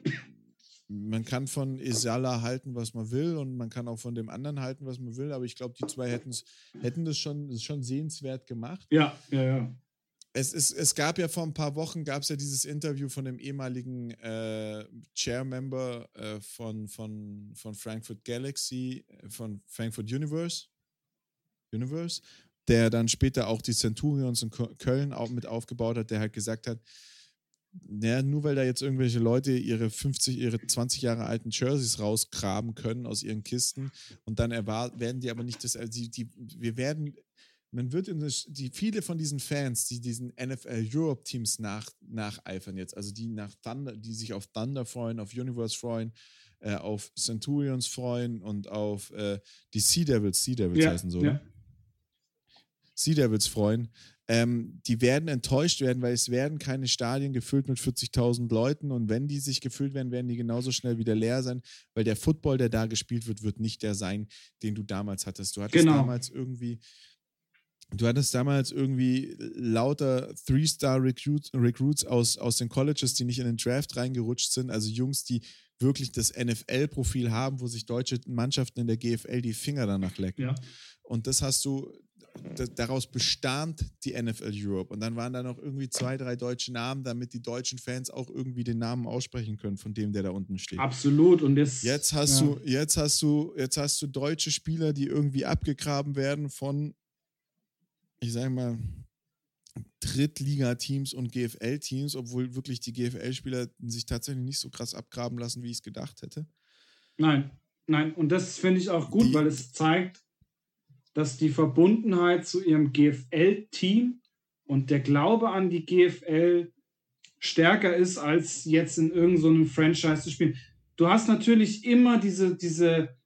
Man kann von Isala halten, was man will, und man kann auch von dem anderen halten, was man will, aber ich glaube, die zwei hätten das schon, schon sehenswert gemacht. Ja, ja, ja. Es, ist, es gab ja vor ein paar Wochen gab es ja dieses Interview von dem ehemaligen äh, Chair-Member äh, von, von, von Frankfurt Galaxy, äh, von Frankfurt Universe, Universe, der dann später auch die Centurions in Köln auch mit aufgebaut hat, der halt gesagt hat, ja, nur weil da jetzt irgendwelche Leute ihre 50, ihre 20 Jahre alten Jerseys rausgraben können aus ihren Kisten und dann erwarten, werden die aber nicht das, also die, die, wir werden man wird in das, die viele von diesen Fans, die diesen NFL Europe Teams nach, nacheifern jetzt, also die nach Thunder, die sich auf Thunder freuen, auf Universe freuen, äh, auf Centurions freuen und auf äh, die Sea Devils, Sea Devils ja, heißen so, ja. Sea Devils freuen, ähm, die werden enttäuscht werden, weil es werden keine Stadien gefüllt mit 40.000 Leuten und wenn die sich gefüllt werden, werden die genauso schnell wieder leer sein, weil der Football, der da gespielt wird, wird nicht der sein, den du damals hattest. Du hattest genau. damals irgendwie Du hattest damals irgendwie lauter Three-Star-Recruits Recruits aus, aus den Colleges, die nicht in den Draft reingerutscht sind, also Jungs, die wirklich das NFL-Profil haben, wo sich deutsche Mannschaften in der GFL die Finger danach lecken. Ja. Und das hast du, daraus bestand die NFL Europe. Und dann waren da noch irgendwie zwei, drei deutsche Namen, damit die deutschen Fans auch irgendwie den Namen aussprechen können, von dem, der da unten steht. Absolut. Und das, jetzt hast ja. du, jetzt hast du, jetzt hast du deutsche Spieler, die irgendwie abgegraben werden von ich sage mal, Drittliga-Teams und GFL-Teams, obwohl wirklich die GFL-Spieler sich tatsächlich nicht so krass abgraben lassen, wie ich es gedacht hätte. Nein, nein. Und das finde ich auch gut, die, weil es zeigt, dass die Verbundenheit zu ihrem GFL-Team und der Glaube an die GFL stärker ist, als jetzt in irgendeinem so Franchise zu spielen. Du hast natürlich immer diese, diese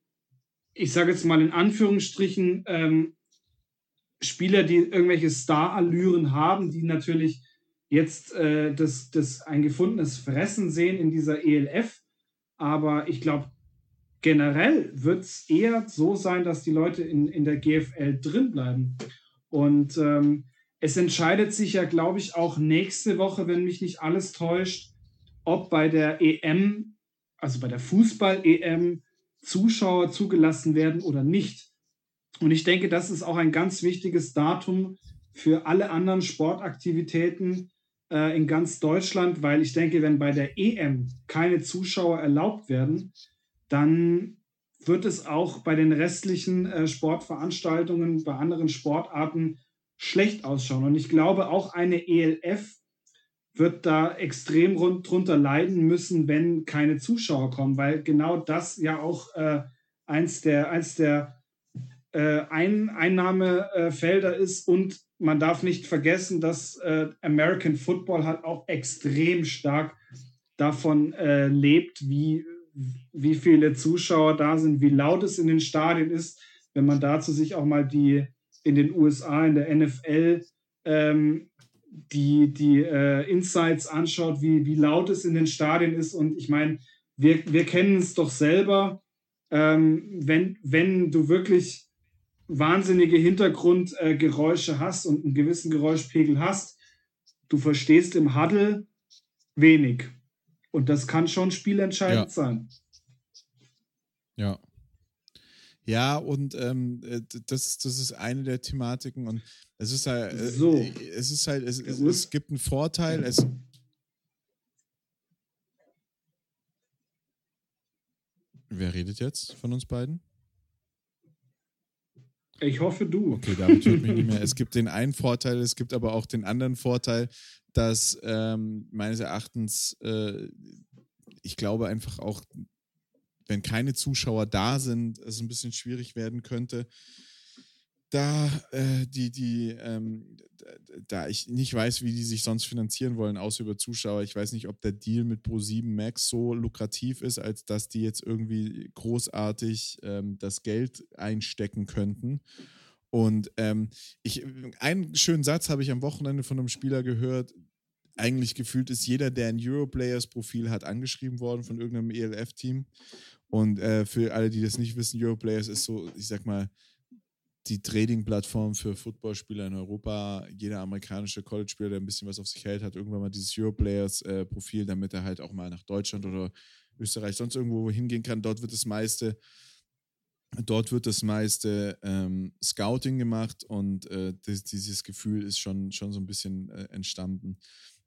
ich sage jetzt mal in Anführungsstrichen, ähm, Spieler, die irgendwelche Star-Allüren haben, die natürlich jetzt äh, das, das ein gefundenes Fressen sehen in dieser ELF. Aber ich glaube, generell wird es eher so sein, dass die Leute in, in der GFL drin bleiben. Und ähm, es entscheidet sich ja, glaube ich, auch nächste Woche, wenn mich nicht alles täuscht, ob bei der EM, also bei der Fußball-EM, Zuschauer zugelassen werden oder nicht. Und ich denke, das ist auch ein ganz wichtiges Datum für alle anderen Sportaktivitäten äh, in ganz Deutschland, weil ich denke, wenn bei der EM keine Zuschauer erlaubt werden, dann wird es auch bei den restlichen äh, Sportveranstaltungen, bei anderen Sportarten schlecht ausschauen. Und ich glaube, auch eine ELF wird da extrem rund drunter leiden müssen, wenn keine Zuschauer kommen, weil genau das ja auch äh, eins der, eins der ein Einnahmefelder ist und man darf nicht vergessen, dass äh, American Football halt auch extrem stark davon äh, lebt, wie, wie viele Zuschauer da sind, wie laut es in den Stadien ist. Wenn man dazu sich auch mal die in den USA, in der NFL, ähm, die, die äh, Insights anschaut, wie, wie laut es in den Stadien ist. Und ich meine, wir, wir kennen es doch selber, ähm, wenn, wenn du wirklich wahnsinnige Hintergrundgeräusche äh, hast und einen gewissen Geräuschpegel hast, du verstehst im Huddle wenig. Und das kann schon spielentscheidend ja. sein. Ja. Ja, und ähm, äh, das, das ist eine der Thematiken und es ist halt, äh, so. es ist halt, es, es, es gibt einen Vorteil, es, Wer redet jetzt von uns beiden? Ich hoffe du. Okay, damit hört mich nicht [LAUGHS] mehr. Es gibt den einen Vorteil, es gibt aber auch den anderen Vorteil, dass ähm, meines Erachtens, äh, ich glaube einfach auch, wenn keine Zuschauer da sind, es ein bisschen schwierig werden könnte, da äh, die, die, ähm, da ich nicht weiß, wie die sich sonst finanzieren wollen, außer über Zuschauer. Ich weiß nicht, ob der Deal mit Pro7 Max so lukrativ ist, als dass die jetzt irgendwie großartig ähm, das Geld einstecken könnten. Und ähm, ich, einen schönen Satz habe ich am Wochenende von einem Spieler gehört. Eigentlich gefühlt ist jeder, der ein Europlayers-Profil hat, angeschrieben worden von irgendeinem ELF-Team. Und äh, für alle, die das nicht wissen, Europlayers ist so, ich sag mal, die Trading-Plattform für Footballspieler in Europa. Jeder amerikanische College-Spieler, der ein bisschen was auf sich hält, hat irgendwann mal dieses Europlayers-Profil, damit er halt auch mal nach Deutschland oder Österreich sonst irgendwo hingehen kann. Dort wird das meiste Dort wird das meiste ähm, Scouting gemacht und äh, das, dieses Gefühl ist schon, schon so ein bisschen äh, entstanden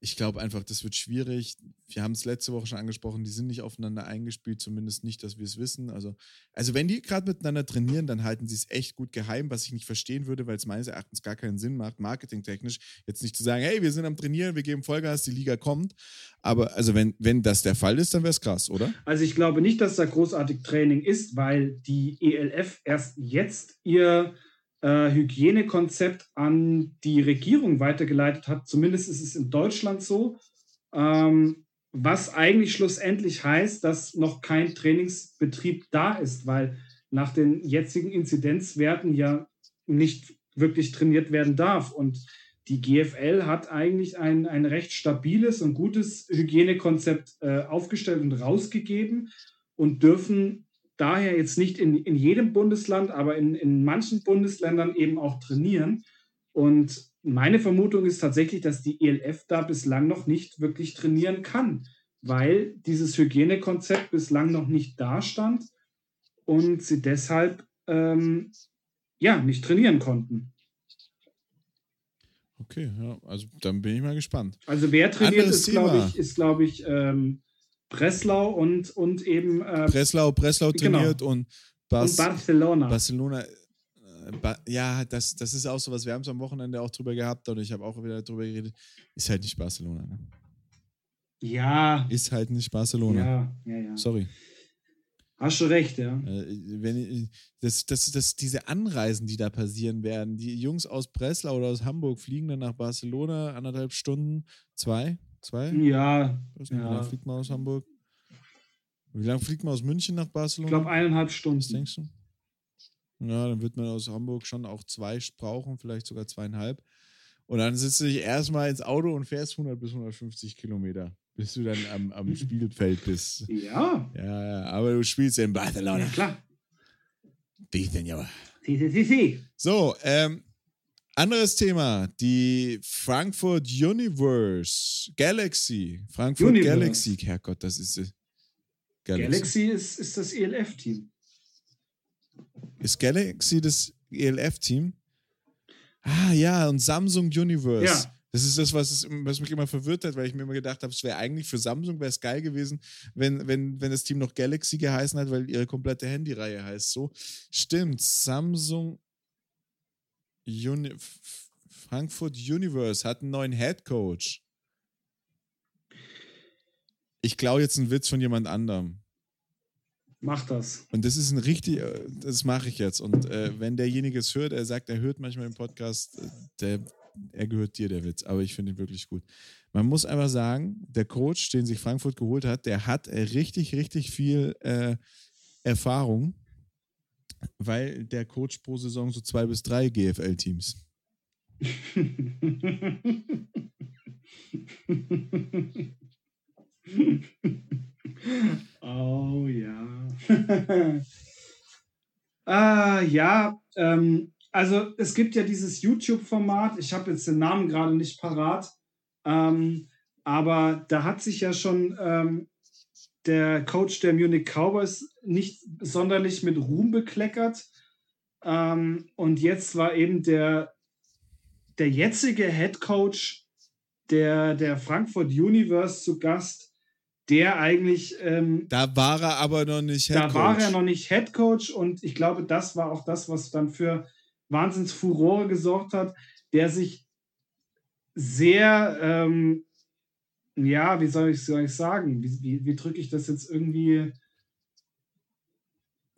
ich glaube einfach, das wird schwierig. Wir haben es letzte Woche schon angesprochen, die sind nicht aufeinander eingespielt, zumindest nicht, dass wir es wissen. Also, also wenn die gerade miteinander trainieren, dann halten sie es echt gut geheim, was ich nicht verstehen würde, weil es meines Erachtens gar keinen Sinn macht, marketingtechnisch, jetzt nicht zu sagen, hey, wir sind am Trainieren, wir geben Vollgas, die Liga kommt. Aber also wenn, wenn das der Fall ist, dann wäre es krass, oder? Also ich glaube nicht, dass da großartig Training ist, weil die ELF erst jetzt ihr äh, Hygienekonzept an die Regierung weitergeleitet hat. Zumindest ist es in Deutschland so. Ähm, was eigentlich schlussendlich heißt, dass noch kein Trainingsbetrieb da ist, weil nach den jetzigen Inzidenzwerten ja nicht wirklich trainiert werden darf. Und die GFL hat eigentlich ein, ein recht stabiles und gutes Hygienekonzept äh, aufgestellt und rausgegeben und dürfen daher jetzt nicht in, in jedem Bundesland, aber in, in manchen Bundesländern eben auch trainieren. Und meine Vermutung ist tatsächlich, dass die ELF da bislang noch nicht wirklich trainieren kann, weil dieses Hygienekonzept bislang noch nicht dastand und sie deshalb ähm, ja nicht trainieren konnten. Okay, ja, also dann bin ich mal gespannt. Also wer trainiert Anderes ist, glaube ich, ist, glaube ich, ähm, Breslau und, und eben. Äh, Breslau, Breslau genau. trainiert genau. und, Bas und Barcelona. Barcelona. Äh, ja, das, das ist auch so was. Wir haben es am Wochenende auch drüber gehabt und ich habe auch wieder drüber geredet. Ist halt nicht Barcelona. Ne? Ja. Ist halt nicht Barcelona. Ja, ja, ja. Sorry. Hast du recht, ja. Äh, wenn, das, das, das, diese Anreisen, die da passieren werden, die Jungs aus Breslau oder aus Hamburg fliegen dann nach Barcelona, anderthalb Stunden, zwei, Zwei? Ja. Nicht, ja. Wie lange fliegt man aus Hamburg? Wie lange fliegt man aus München nach Barcelona? Ich glaube eineinhalb Stunden. Was denkst du? Ja, dann wird man aus Hamburg schon auch zwei brauchen, vielleicht sogar zweieinhalb. Und dann sitzt du dich erstmal ins Auto und fährst 100 bis 150 Kilometer, bis du dann am, am [LAUGHS] Spielfeld bist. Ja. Ja, ja, aber du spielst in Barcelona. Ja, klar. Wie denn, ja. Si, si, si, si. So, ähm, anderes Thema, die Frankfurt Universe Galaxy. Frankfurt Universe. Galaxy, Herrgott, das ist äh, Galaxy. Galaxy ist, ist das ELF-Team. Ist Galaxy das ELF-Team? Ah ja, und Samsung Universe. Ja. Das ist das, was, es, was mich immer verwirrt hat, weil ich mir immer gedacht habe, es wäre eigentlich für Samsung wäre es geil gewesen, wenn, wenn, wenn das Team noch Galaxy geheißen hat, weil ihre komplette Handyreihe heißt so. Stimmt, Samsung Uni Frankfurt Universe hat einen neuen Head Coach. Ich klaue jetzt einen Witz von jemand anderem. Mach das. Und das ist ein richtig, äh, das mache ich jetzt. Und äh, wenn derjenige es hört, er sagt, er hört manchmal im Podcast, äh, der, er gehört dir, der Witz. Aber ich finde ihn wirklich gut. Man muss einfach sagen, der Coach, den sich Frankfurt geholt hat, der hat äh, richtig, richtig viel äh, Erfahrung weil der Coach pro Saison so zwei bis drei GFL-Teams. [LAUGHS] oh ja. [LAUGHS] ah, ja, ähm, also es gibt ja dieses YouTube-Format, ich habe jetzt den Namen gerade nicht parat, ähm, aber da hat sich ja schon ähm, der Coach der Munich Cowboys nicht sonderlich mit Ruhm bekleckert. Ähm, und jetzt war eben der, der jetzige Head Coach der, der Frankfurt Universe zu Gast, der eigentlich. Ähm, da war er aber noch nicht Head Coach. Da war er noch nicht Head Coach und ich glaube, das war auch das, was dann für Wahnsinnsfurore gesorgt hat, der sich sehr ähm, ja, wie soll ich, soll ich sagen? Wie, wie, wie drücke ich das jetzt irgendwie?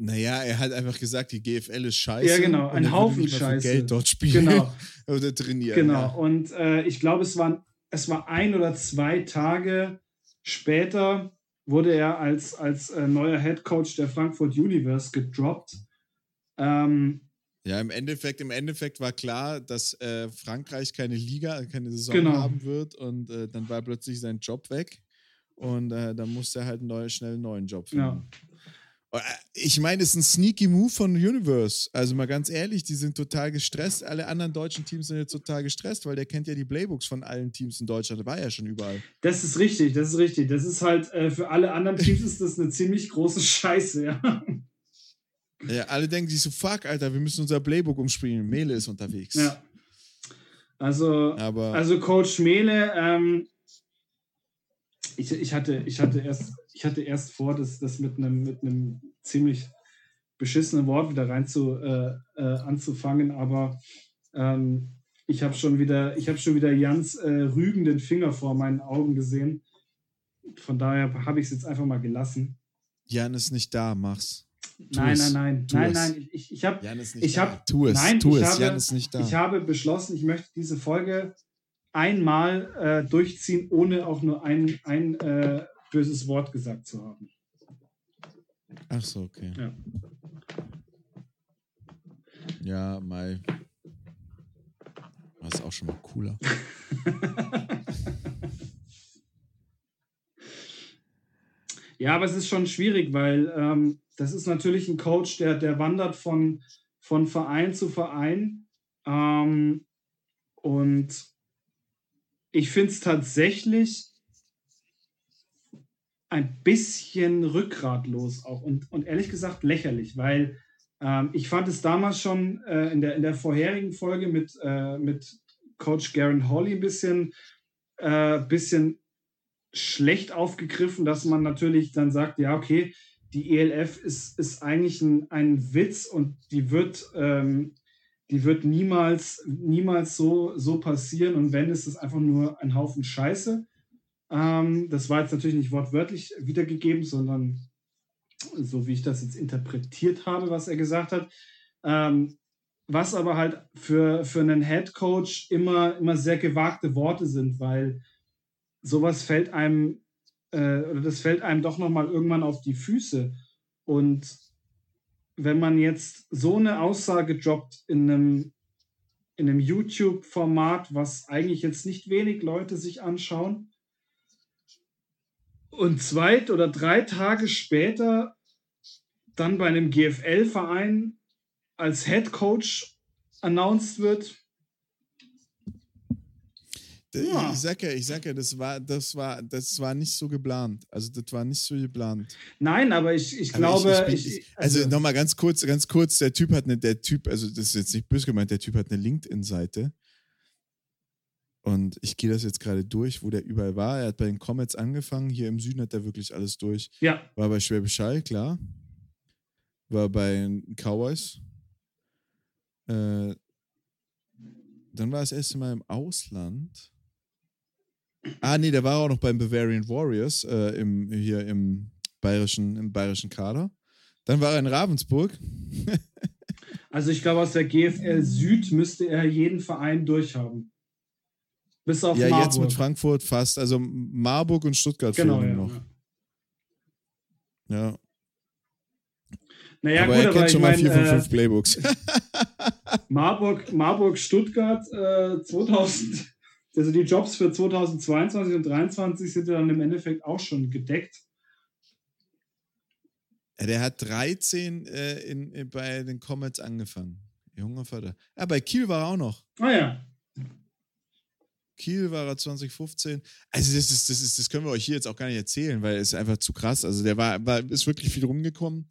Naja, er hat einfach gesagt, die GFL ist scheiße. Ja, genau, ein Haufen Scheiße. Geld dort spielen genau. [LAUGHS] oder trainieren. Genau, ja. und äh, ich glaube, es, waren, es war ein oder zwei Tage später, wurde er als, als äh, neuer Head Coach der Frankfurt Universe gedroppt. Ähm, ja, im Endeffekt, im Endeffekt war klar, dass äh, Frankreich keine Liga, keine Saison genau. haben wird und äh, dann war plötzlich sein Job weg und äh, dann musste er halt neu, schnell einen neuen Job finden. Ja. Äh, ich meine, es ist ein sneaky Move von Universe. Also mal ganz ehrlich, die sind total gestresst. Alle anderen deutschen Teams sind jetzt total gestresst, weil der kennt ja die Playbooks von allen Teams in Deutschland. Der war ja schon überall. Das ist richtig, das ist richtig. Das ist halt, äh, für alle anderen Teams ist das eine ziemlich große Scheiße, ja. Ja, alle denken sich so, fuck, Alter, wir müssen unser Playbook umspielen. Mele ist unterwegs. Ja. Also, Aber also Coach Mele, ähm, ich, ich, hatte, ich, hatte erst, ich hatte erst vor, das, das mit einem mit einem ziemlich beschissenen Wort wieder rein zu, äh, äh, anzufangen, aber ähm, ich habe schon wieder, ich habe schon wieder Jans äh, rügenden Finger vor meinen Augen gesehen. Von daher habe ich es jetzt einfach mal gelassen. Jan ist nicht da, mach's. Nein, es. nein, nein, Tu nein, es. nein. Ich, ich habe Jan ist nicht ich da. hab- tu es, nein, tu ich es. habe- Jan ist nicht da. Ich habe beschlossen, ich möchte diese Folge einmal äh, durchziehen, ohne auch nur ein, ein äh, böses Wort gesagt zu haben. Ach so, okay. Ja. Ja, Mai. Das ist auch schon mal cooler. [LAUGHS] Ja, aber es ist schon schwierig, weil ähm, das ist natürlich ein Coach, der, der wandert von, von Verein zu Verein. Ähm, und ich finde es tatsächlich ein bisschen rückgratlos auch und, und ehrlich gesagt lächerlich, weil ähm, ich fand es damals schon äh, in, der, in der vorherigen Folge mit, äh, mit Coach Garen Holly ein bisschen, äh, bisschen schlecht aufgegriffen, dass man natürlich dann sagt, ja, okay, die ELF ist, ist eigentlich ein, ein Witz und die wird, ähm, die wird niemals, niemals so, so passieren und wenn, ist es einfach nur ein Haufen Scheiße. Ähm, das war jetzt natürlich nicht wortwörtlich wiedergegeben, sondern so wie ich das jetzt interpretiert habe, was er gesagt hat. Ähm, was aber halt für, für einen Head Coach immer, immer sehr gewagte Worte sind, weil sowas fällt einem, äh, oder das fällt einem doch nochmal irgendwann auf die Füße. Und wenn man jetzt so eine Aussage droppt in einem, in einem YouTube-Format, was eigentlich jetzt nicht wenig Leute sich anschauen, und zwei oder drei Tage später dann bei einem GFL-Verein als Head Coach announced wird, Ja. Ich sag ja, ich sag ja, das war, das war, das war nicht so geplant. Also das war nicht so geplant. nein, aber ich, ich Aber glaube, ich, ich bin, ich, ich, also, nochmal ganz kurz, ganz kurz, der Typ hat eine, der Typ, also das ist jetzt nicht böse gemeint, der Typ hat eine LinkedIn-Seite. Und ich gehe das jetzt gerade durch, wo der überall war. Er hat bei den Comets angefangen. Hier im Süden hat er wirklich alles durch. ja, War bei Schwäbisch Hall, klar. War bei Cowboys. Äh, dann war das erste Mal im Ausland. Ah, nee, der war auch noch beim Bavarian Warriors äh, im, hier im bayerischen, im bayerischen Kader. Dann war er in Ravensburg. [LAUGHS] also ich glaube, aus der GFL Süd müsste er jeden Verein durchhaben. Bis auf ja, Marburg. jetzt mit Frankfurt fast. Also Marburg und Stuttgart Genau, fehlen ja. noch. Ja. Naja, aber gut, er aber kennt ich schon mal vier von meine, fünf Playbooks. äh, [LAUGHS] Marburg, Marburg, Stuttgart äh, 2000, also die Jobs für 2022 und 2023 sind ja dann im Endeffekt auch schon gedeckt. Ja, der hat 13 äh, in, in, bei den Comets angefangen. Junger Vater. Ah, bei Kiel war er auch noch. Ah ja, Kiel war er 2015. Also das ist, das ist, das können wir euch hier jetzt auch gar nicht erzählen, weil es ist einfach zu krass. Also der war, war ist wirklich viel rumgekommen.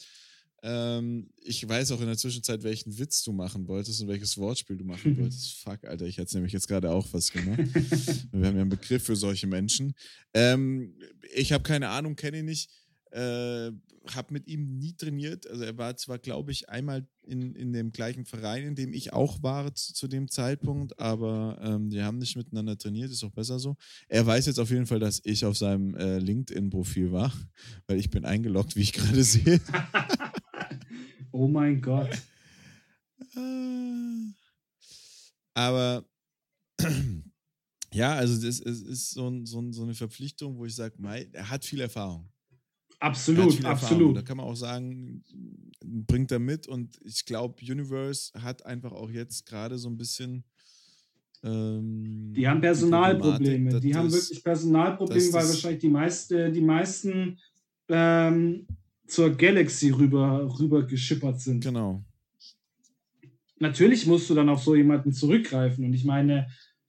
Ähm, ich weiß auch in der Zwischenzeit, welchen Witz du machen wolltest und welches Wortspiel du machen [LAUGHS] wolltest. Fuck, Alter, ich hätte nämlich jetzt gerade auch was gemacht. [LAUGHS] wir haben ja einen Begriff für solche Menschen. Ähm, ich habe keine Ahnung, kenne ihn nicht. Äh, habe mit ihm nie trainiert. Also er war zwar, glaube ich, einmal in, in dem gleichen Verein, in dem ich auch war zu, zu dem Zeitpunkt, aber ähm, wir haben nicht miteinander trainiert, ist auch besser so. Er weiß jetzt auf jeden Fall, dass ich auf seinem äh, LinkedIn-Profil war, weil ich bin eingeloggt, wie ich gerade sehe. [LAUGHS] oh mein Gott. Äh, Aber [CLEARS THROAT] ja, also das ist, ist so, ein, so, ein, so eine Verpflichtung, wo ich sage, er hat viel Erfahrung. Er Absolut, viel Erfahrung. absolut. Da kann man auch sagen, bringt er mit und ich glaube, Universe hat einfach auch jetzt gerade so ein bisschen. Ähm, Die haben die Personalprobleme. Problematik, Die haben wirklich Personalprobleme, weil wahrscheinlich die, meiste, die meisten ähm, zur Galaxy rüber, rüber geschippert sind. Genau. Natürlich musst du dann auf so jemanden zurückgreifen. Und ich meine,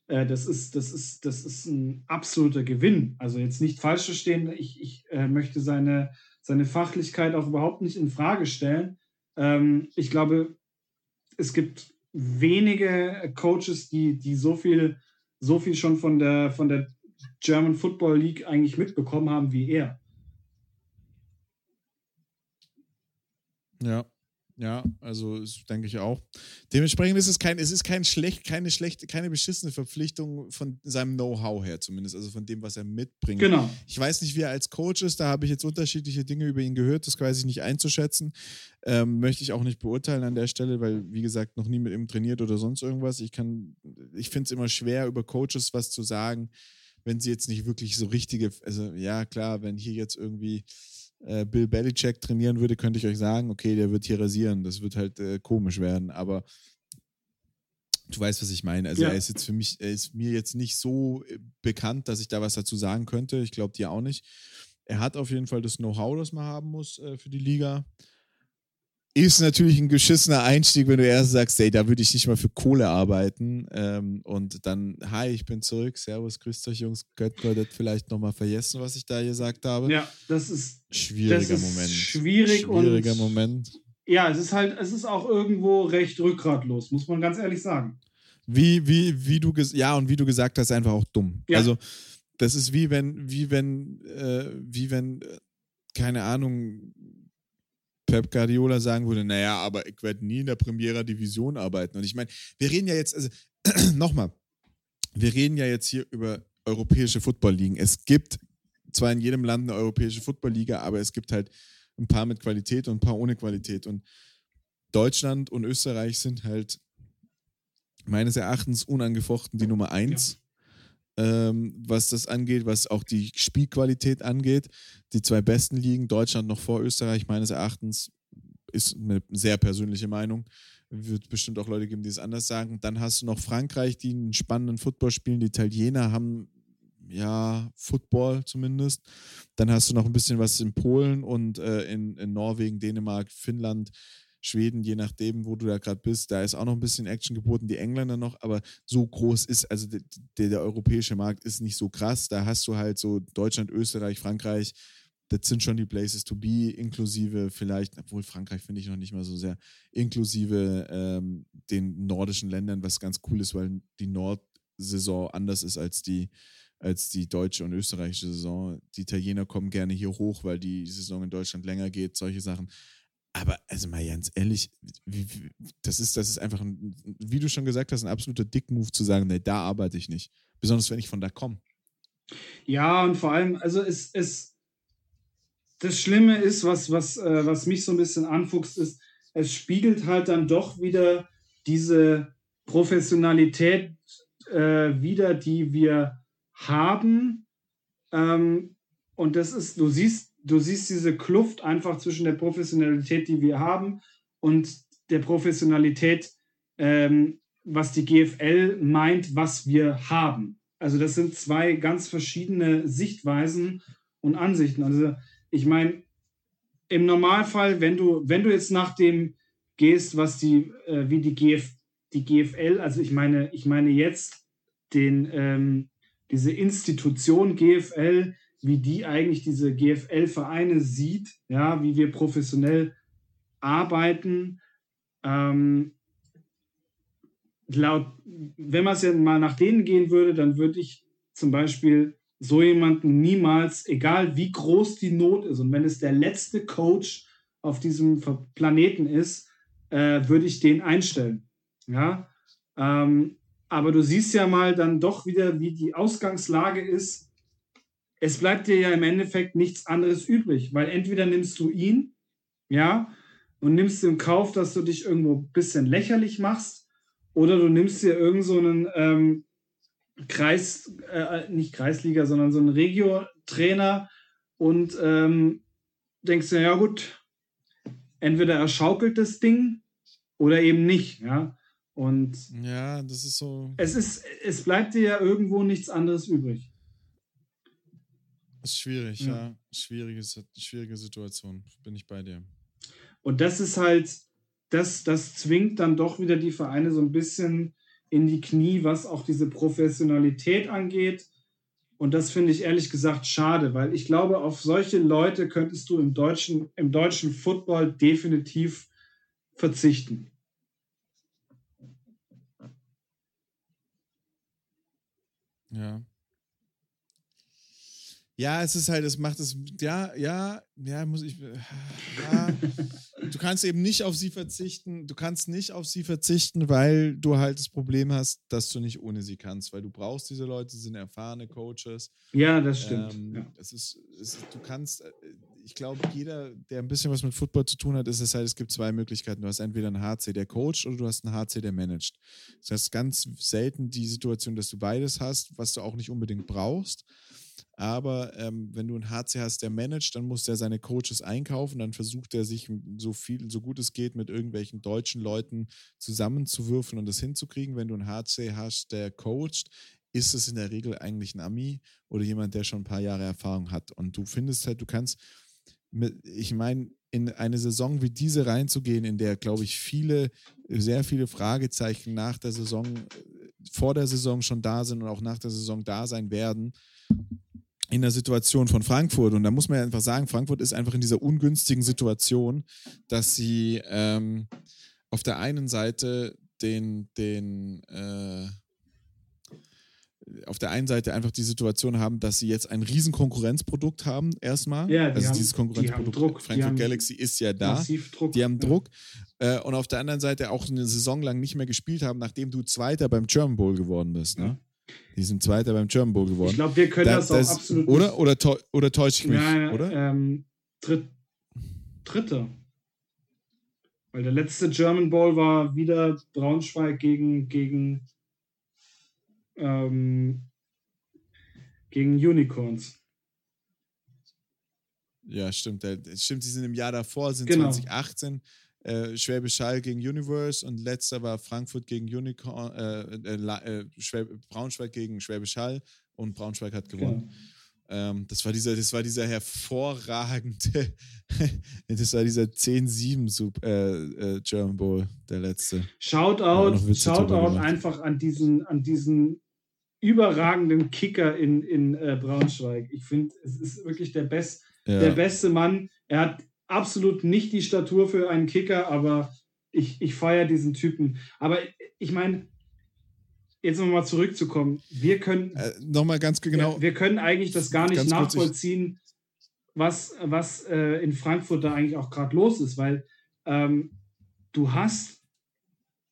äh, das, ist, das, ist, das ist ein absoluter Gewinn. Also jetzt nicht falsch verstehen, ich, ich äh, möchte seine, seine Fachlichkeit auch überhaupt nicht in Frage stellen. Ähm, ich glaube, es gibt wenige Coaches, die, die so viel, so viel schon von der, von der German Football League eigentlich mitbekommen haben wie er. Ja, ja, also denke ich auch. Dementsprechend ist es kein, es ist kein schlecht, keine schlechte, keine beschissene Verpflichtung von seinem Know-how her, zumindest, also von dem, was er mitbringt. Genau. Ich weiß nicht, wie er als Coach ist, da habe ich jetzt unterschiedliche Dinge über ihn gehört, das weiß ich nicht einzuschätzen. Ähm, möchte ich auch nicht beurteilen an der Stelle, weil, wie gesagt, noch nie mit ihm trainiert oder sonst irgendwas. Ich kann, ich finde es immer schwer, über Coaches was zu sagen, wenn sie jetzt nicht wirklich so richtige, also ja, klar, wenn hier jetzt irgendwie äh, Bill Belichick trainieren würde, könnte ich euch sagen, okay, der wird hier rasieren. Das wird halt äh, komisch werden, aber du weißt, was ich meine. Also ja. er ist jetzt für mich, er ist mir jetzt nicht so äh, bekannt, dass ich da was dazu sagen könnte. Ich glaube dir auch nicht. Er hat auf jeden Fall das Know-how, das man haben muss äh, für die Liga ist natürlich ein geschissener Einstieg, wenn du erst sagst, ey, da würde ich nicht mal für Kohle arbeiten. Ähm, und dann, hi, ich bin zurück, servus, grüßt euch Jungs, könnt ihr das vielleicht nochmal vergessen, was ich da gesagt habe? Ja, das ist schwieriger das ist Moment. Schwierig Schwieriger und, Moment. Ja, es ist halt, es ist auch irgendwo recht rückgratlos, muss man ganz ehrlich sagen. Wie, wie, wie du ja, und wie du gesagt hast, einfach auch dumm. Ja. Also, das ist wie wenn, wie wenn, äh, wie wenn, äh, keine Ahnung, Pep Guardiola sagen würde, naja, aber ich werde nie in der Premiera Division arbeiten. Und ich meine, wir reden ja jetzt, also [CLEARS THROAT] nochmal, wir reden ja jetzt hier über europäische Football-Ligen. Es gibt zwar in jedem Land eine europäische Football-Liga, aber es gibt halt ein paar mit Qualität und ein paar ohne Qualität. Und Deutschland und Österreich sind halt meines Erachtens unangefochten die Nummer eins. Ähm, was das angeht, was auch die Spielqualität angeht. Die zwei besten Ligen, Deutschland noch vor Österreich, meines Erachtens, ist eine sehr persönliche Meinung. Wird bestimmt auch Leute geben, die es anders sagen. Dann hast du noch Frankreich, die einen spannenden Football spielen. Die Italiener haben ja, Football zumindest. Dann hast du noch ein bisschen was in Polen und äh, in, in Norwegen, Dänemark, Finnland Schweden, je nachdem, wo du da gerade bist, da ist auch noch ein bisschen Action geboten, die Engländer noch, aber so groß ist, also der, der, europäische Markt ist nicht so krass. Da hast du halt so Deutschland, Österreich, Frankreich, das sind schon die Places to be, inklusive vielleicht, obwohl Frankreich finde ich noch nicht mal so sehr, inklusive ähm, den nordischen Ländern, was ganz cool ist, weil die Nordsaison anders ist als die als die deutsche und österreichische Saison. Die Italiener kommen gerne hier hoch, weil die Saison in Deutschland länger geht, solche Sachen. Aber also mal ganz ehrlich, das, ist, das ist einfach, ein, wie du schon gesagt hast, ein absoluter Dick-Move zu sagen, nee, da arbeite ich nicht. Besonders wenn ich von da komme. Ja, und vor allem, also es, es das Schlimme ist, was, was, äh, was mich so ein bisschen anfuchst, ist, es spiegelt halt dann doch wieder diese Professionalität äh, wieder, die wir haben. Ähm, und das ist, du siehst du siehst diese Kluft einfach zwischen der Professionalität, die wir haben, und der Professionalität, ähm, was die GFL meint, was wir haben. Also das sind zwei ganz verschiedene Sichtweisen und Ansichten. Also ich meine, im Normalfall, wenn du, wenn du jetzt nach dem gehst, was die, äh, wie die, GF, die GFL, also ich meine, ich meine jetzt den, ähm, diese Institution GFL, wie die eigentlich diese GFL-Vereine sieht, ja, wie wir professionell arbeiten. Ähm, laut, wenn man es ja mal nach denen gehen würde, dann würde ich zum Beispiel so jemanden niemals, egal wie groß die Not ist, und wenn es der letzte Coach auf diesem Planeten ist, äh, würde ich den einstellen. Ja, ähm, aber du siehst ja mal dann doch wieder, wie die Ausgangslage ist es bleibt dir ja im Endeffekt nichts anderes übrig, weil entweder nimmst du ihn, ja, und nimmst in Kauf, dass du dich irgendwo ein bisschen lächerlich machst, oder du nimmst dir irgend so einen ähm, Kreis, äh, nicht Kreisliga, sondern so einen Regio-Trainer und ähm, denkst dir, ja gut, entweder er schaukelt das Ding oder eben nicht, ja. Und ja, das ist so. Es ist, es bleibt dir ja irgendwo nichts anderes übrig. Das ist schwierig, ja. ja. Schwierige, schwierige Situation. Bin ich bei dir. Und das ist halt, das, das zwingt dann doch wieder die Vereine so ein bisschen in die Knie, was auch diese Professionalität angeht. Und das finde ich ehrlich gesagt schade, weil ich glaube, auf solche Leute könntest du im deutschen, im deutschen Football definitiv verzichten. Ja. Ja, es ist halt, es macht es, ja, ja, ja, muss ich, ja, du kannst eben nicht auf sie verzichten, du kannst nicht auf sie verzichten, weil du halt das Problem hast, dass du nicht ohne sie kannst, weil du brauchst diese Leute, sind erfahrene Coaches. Ja, das stimmt. Ähm, ja. es ist, es ist, du kannst, äh, ich glaube, jeder, der ein bisschen was mit Football zu tun hat, ist es halt, es gibt zwei Möglichkeiten. Du hast entweder einen HC, der coacht, oder du hast einen HC, der managt. Das heißt, ganz selten die Situation, dass du beides hast, was du auch nicht unbedingt brauchst. Aber ähm, wenn du einen HC hast, der managt, dann muss der seine Coaches einkaufen, dann versucht er sich so viel, so gut es geht, mit irgendwelchen deutschen Leuten zusammenzuwürfeln und das hinzukriegen. Wenn du einen HC hast, der coacht, ist es in der Regel eigentlich ein Ami oder jemand, der schon ein paar Jahre Erfahrung hat. Und du findest halt, du kannst, mit, ich meine, in eine Saison wie diese reinzugehen, in der, glaube ich, viele, sehr viele Fragezeichen nach der Saison, vor der Saison schon da sind und auch nach der Saison da sein werden, in der Situation von Frankfurt. Und da muss man ja einfach sagen, Frankfurt ist einfach in dieser ungünstigen Situation, dass sie ähm, auf der einen Seite den, den äh, auf der einen Seite einfach die Situation haben, dass sie jetzt ein riesen Konkurrenzprodukt haben, erstmal. Ja, also haben, dieses Konkurrenzprodukt Druck, Frankfurt Galaxy ist ja da. Druck, die haben ja. Druck. Äh, und auf der anderen Seite auch eine Saison lang nicht mehr gespielt haben, nachdem du Zweiter beim German Bowl geworden bist. Ne? Die sind Zweiter beim German Bowl geworden. Ich glaube, wir können Da- das auch das- absolut. Oder, oder, oder täusche ich mich, Nein, oder? Ähm, Dritt, Dritter. Weil der letzte German Bowl war wieder Braunschweig gegen, gegen, ähm, gegen Unicorns. Ja, stimmt. Der, stimmt, die sind im Jahr davor, sind Genau. 2018 äh, Schwäbisch Hall gegen Universe und letzter war Frankfurt gegen Unicorn, äh, äh, äh, Schwäb Braunschweig gegen Schwäbisch Hall und Braunschweig hat gewonnen. Genau. Ähm, das, war dieser, das war dieser hervorragende, [LAUGHS] das war dieser 10-7 Sup- äh, äh, German Bowl, der letzte. Shoutout, Ja, Shoutout einfach an diesen, an diesen überragenden Kicker in, in äh, Braunschweig. Ich finde, es ist wirklich der, Best, Ja. der beste Mann. Er hat absolut nicht die Statur für einen Kicker, aber ich, ich feiere diesen Typen. Aber ich meine, jetzt nochmal zurückzukommen. Wir können, Äh, Nochmal ganz genau. wir, wir können eigentlich das gar nicht Ganz kurz, nachvollziehen, was, was äh, in Frankfurt da eigentlich auch gerade los ist, weil ähm, du hast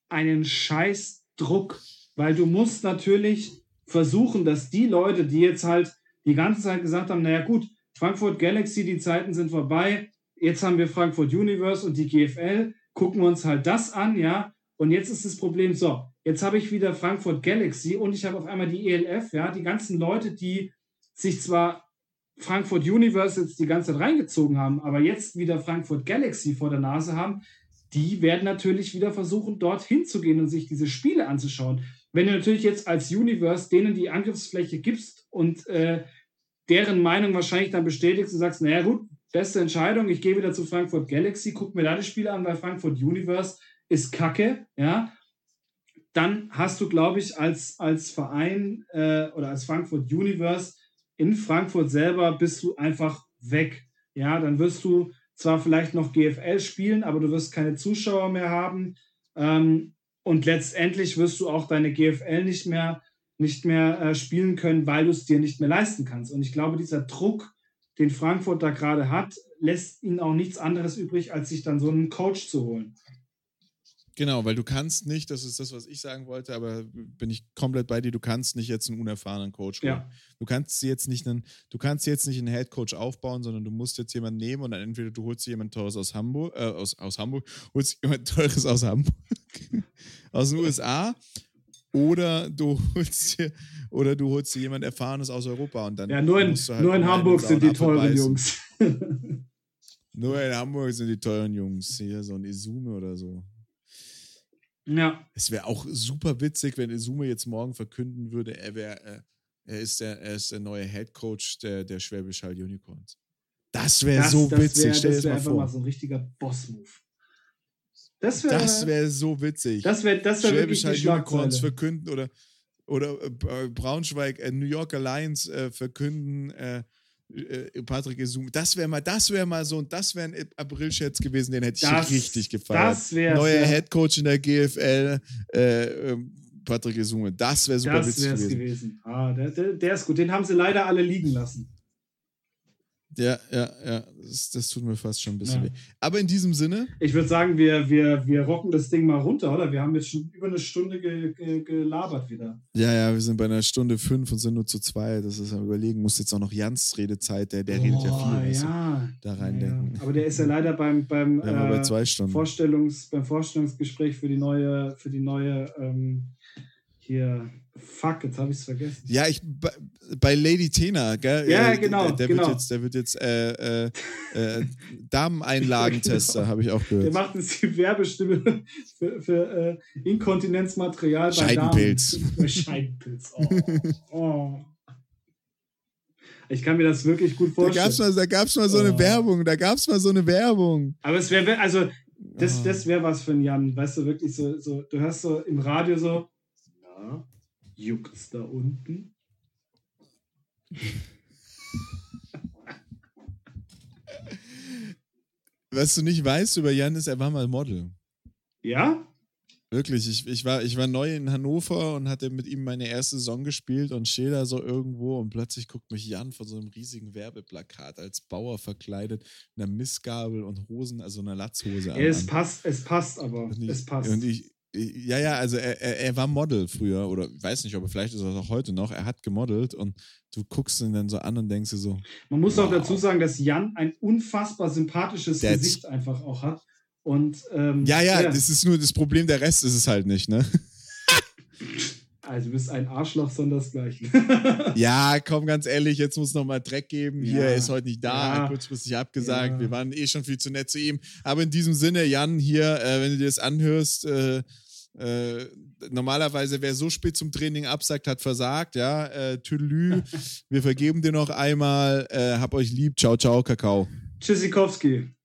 einen scheiß Druck, weil du musst natürlich versuchen, dass die Leute, die jetzt halt die ganze Zeit gesagt haben, naja gut, Frankfurt Galaxy, die Zeiten sind vorbei, jetzt haben wir Frankfurt Universe und die GFL, gucken wir uns halt das an, ja, und jetzt ist das Problem so, jetzt habe ich wieder Frankfurt Galaxy und ich habe auf einmal die ELF, ja, die ganzen Leute, die sich zwar Frankfurt Universe jetzt die ganze Zeit reingezogen haben, aber jetzt wieder Frankfurt Galaxy vor der Nase haben, die werden natürlich wieder versuchen, dorthin zu gehen und sich diese Spiele anzuschauen. Wenn du natürlich jetzt als Universe denen die Angriffsfläche gibst und äh, deren Meinung wahrscheinlich dann bestätigst und sagst, naja gut, beste Entscheidung, ich gehe wieder zu Frankfurt Galaxy, guck mir da die Spiele an, weil Frankfurt Universe ist kacke, ja, dann hast du, glaube ich, als, als Verein äh, oder als Frankfurt Universe in Frankfurt selber bist du einfach weg. Ja, dann wirst du zwar vielleicht noch GFL spielen, aber du wirst keine Zuschauer mehr haben. Ähm, und letztendlich wirst du auch deine GFL nicht mehr, nicht mehr äh, spielen können, weil du es dir nicht mehr leisten kannst. Und ich glaube, dieser Druck, den Frankfurt da gerade hat, lässt ihnen auch nichts anderes übrig, als sich dann so einen Coach zu holen. Genau, weil du kannst nicht, das ist das, was ich sagen wollte, aber bin ich komplett bei dir, du kannst nicht jetzt einen unerfahrenen Coach holen. Ja. Du kannst jetzt nicht einen, du kannst jetzt nicht einen Head Coach aufbauen, sondern du musst jetzt jemanden nehmen und dann entweder du holst dir jemand teures aus Hamburg, äh, aus, aus Hamburg, holst dir jemand teures aus Hamburg, [LAUGHS] aus den USA, oder du holst dir, oder du holst dir jemand Erfahrenes aus Europa und dann Ja, nur in, halt nur in Hamburg sind die teuren beißen. Jungs. [LAUGHS] Nur in Hamburg sind die teuren Jungs. Hier so ein Izume oder so. ja, Es wäre auch super witzig, wenn Izume jetzt morgen verkünden würde, er wäre, äh, er ist der, er ist der neue Head Coach der, der Schwäbisch Hall Unicorns. Das wäre so das witzig, wär, stell dir das wäre einfach vor. mal so ein richtiger Boss-Move. Das wäre das wäre so witzig. das wär, das wär wirklich Schwäbisch die Hall Unicorns verkünden oder, oder äh, Braunschweig, äh, New Yorker Lions äh, verkünden, äh, äh, Patrick Esum, das wäre mal, das wäre mal so und das wäre ein April-Scherz gewesen, den hätte ich Das- richtig gefeiert. Neuer ja. Headcoach in der GFL, äh, ähm, Patrick Esume, das wäre super Das witzig wäre es gewesen. gewesen. Ah, der, der, der ist gut. Den haben sie leider alle liegen lassen. Ja, ja, ja, das, das tut mir fast schon ein bisschen Ja. weh. Aber in diesem Sinne, Ich würde sagen, wir, wir, wir rocken das Ding mal runter, oder? Wir haben jetzt schon über eine Stunde ge, ge, gelabert wieder. ja, ja, wir sind bei einer Stunde fünf und sind nur zu zwei. Das ist am Überlegen, muss jetzt auch noch Jans Redezeit, der, der redet ja viel, ja. da reindenken. Ja. Aber der ist ja leider beim, beim, bei äh, Stunden. Vorstellungs, beim Vorstellungsgespräch für die neue, für die neue ähm, hier, fuck, jetzt habe ich es vergessen. Ja, ich bei, Lady Tena, gell? Ja, Äh, genau, Der, der genau. wird jetzt, der wird jetzt äh, äh, äh, Dameneinlagentester, [LAUGHS] Genau. habe ich auch Der gehört. macht jetzt die Werbestimme für, für äh, Inkontinenzmaterial bei Scheidenpilz. Damen. Scheidenpilz. Oh. oh. Ich kann mir das wirklich gut Da vorstellen. gab's mal, da gab's mal so eine Oh. Werbung, da gab's mal so eine Werbung. Aber es wäre, also, das, Ah. das wäre was für einen Jan, weißt du, wirklich so, so, du hörst so im Radio so, ja, juckt's da unten? Was du nicht weißt über Jan ist, er war mal Model. Ja? Wirklich, ich, ich, war, ich war neu in Hannover und hatte mit ihm meine erste Saison gespielt und stehe da so irgendwo und plötzlich guckt mich Jan von so einem riesigen Werbeplakat als Bauer verkleidet, einer Missgabel und Hosen, also einer Latzhose an. Es an. passt, es passt aber. Ich, es passt. Und ich- ja, ja, also er, er, er war Model früher oder ich weiß nicht, aber vielleicht ist er es auch heute noch. Er hat gemodelt und du guckst ihn dann so an und denkst dir so, Man muss auch Wow. dazu sagen, dass Jan ein unfassbar sympathisches That's- Gesicht einfach auch hat. Und ähm, ja, ja, das ist nur das Problem, der Rest ist es halt nicht, ne? [LAUGHS] also du bist ein Arschloch sondersgleichen. [LAUGHS] Ja, [LAUGHS] komm, ganz ehrlich, jetzt muss noch mal Dreck geben. Hier, Ja. er ist heute nicht da, Ja. kurzfristig abgesagt. Ja. Wir waren eh schon viel zu nett zu ihm. Aber in diesem Sinne, Jan, hier, äh, wenn du dir das anhörst, äh, äh, normalerweise, wer so spät zum Training absagt, hat versagt, ja. Äh, Tüdelü, [LAUGHS] wir vergeben dir noch einmal. Äh, hab euch lieb. Ciao, ciao, Kakao. Tschüssikowski.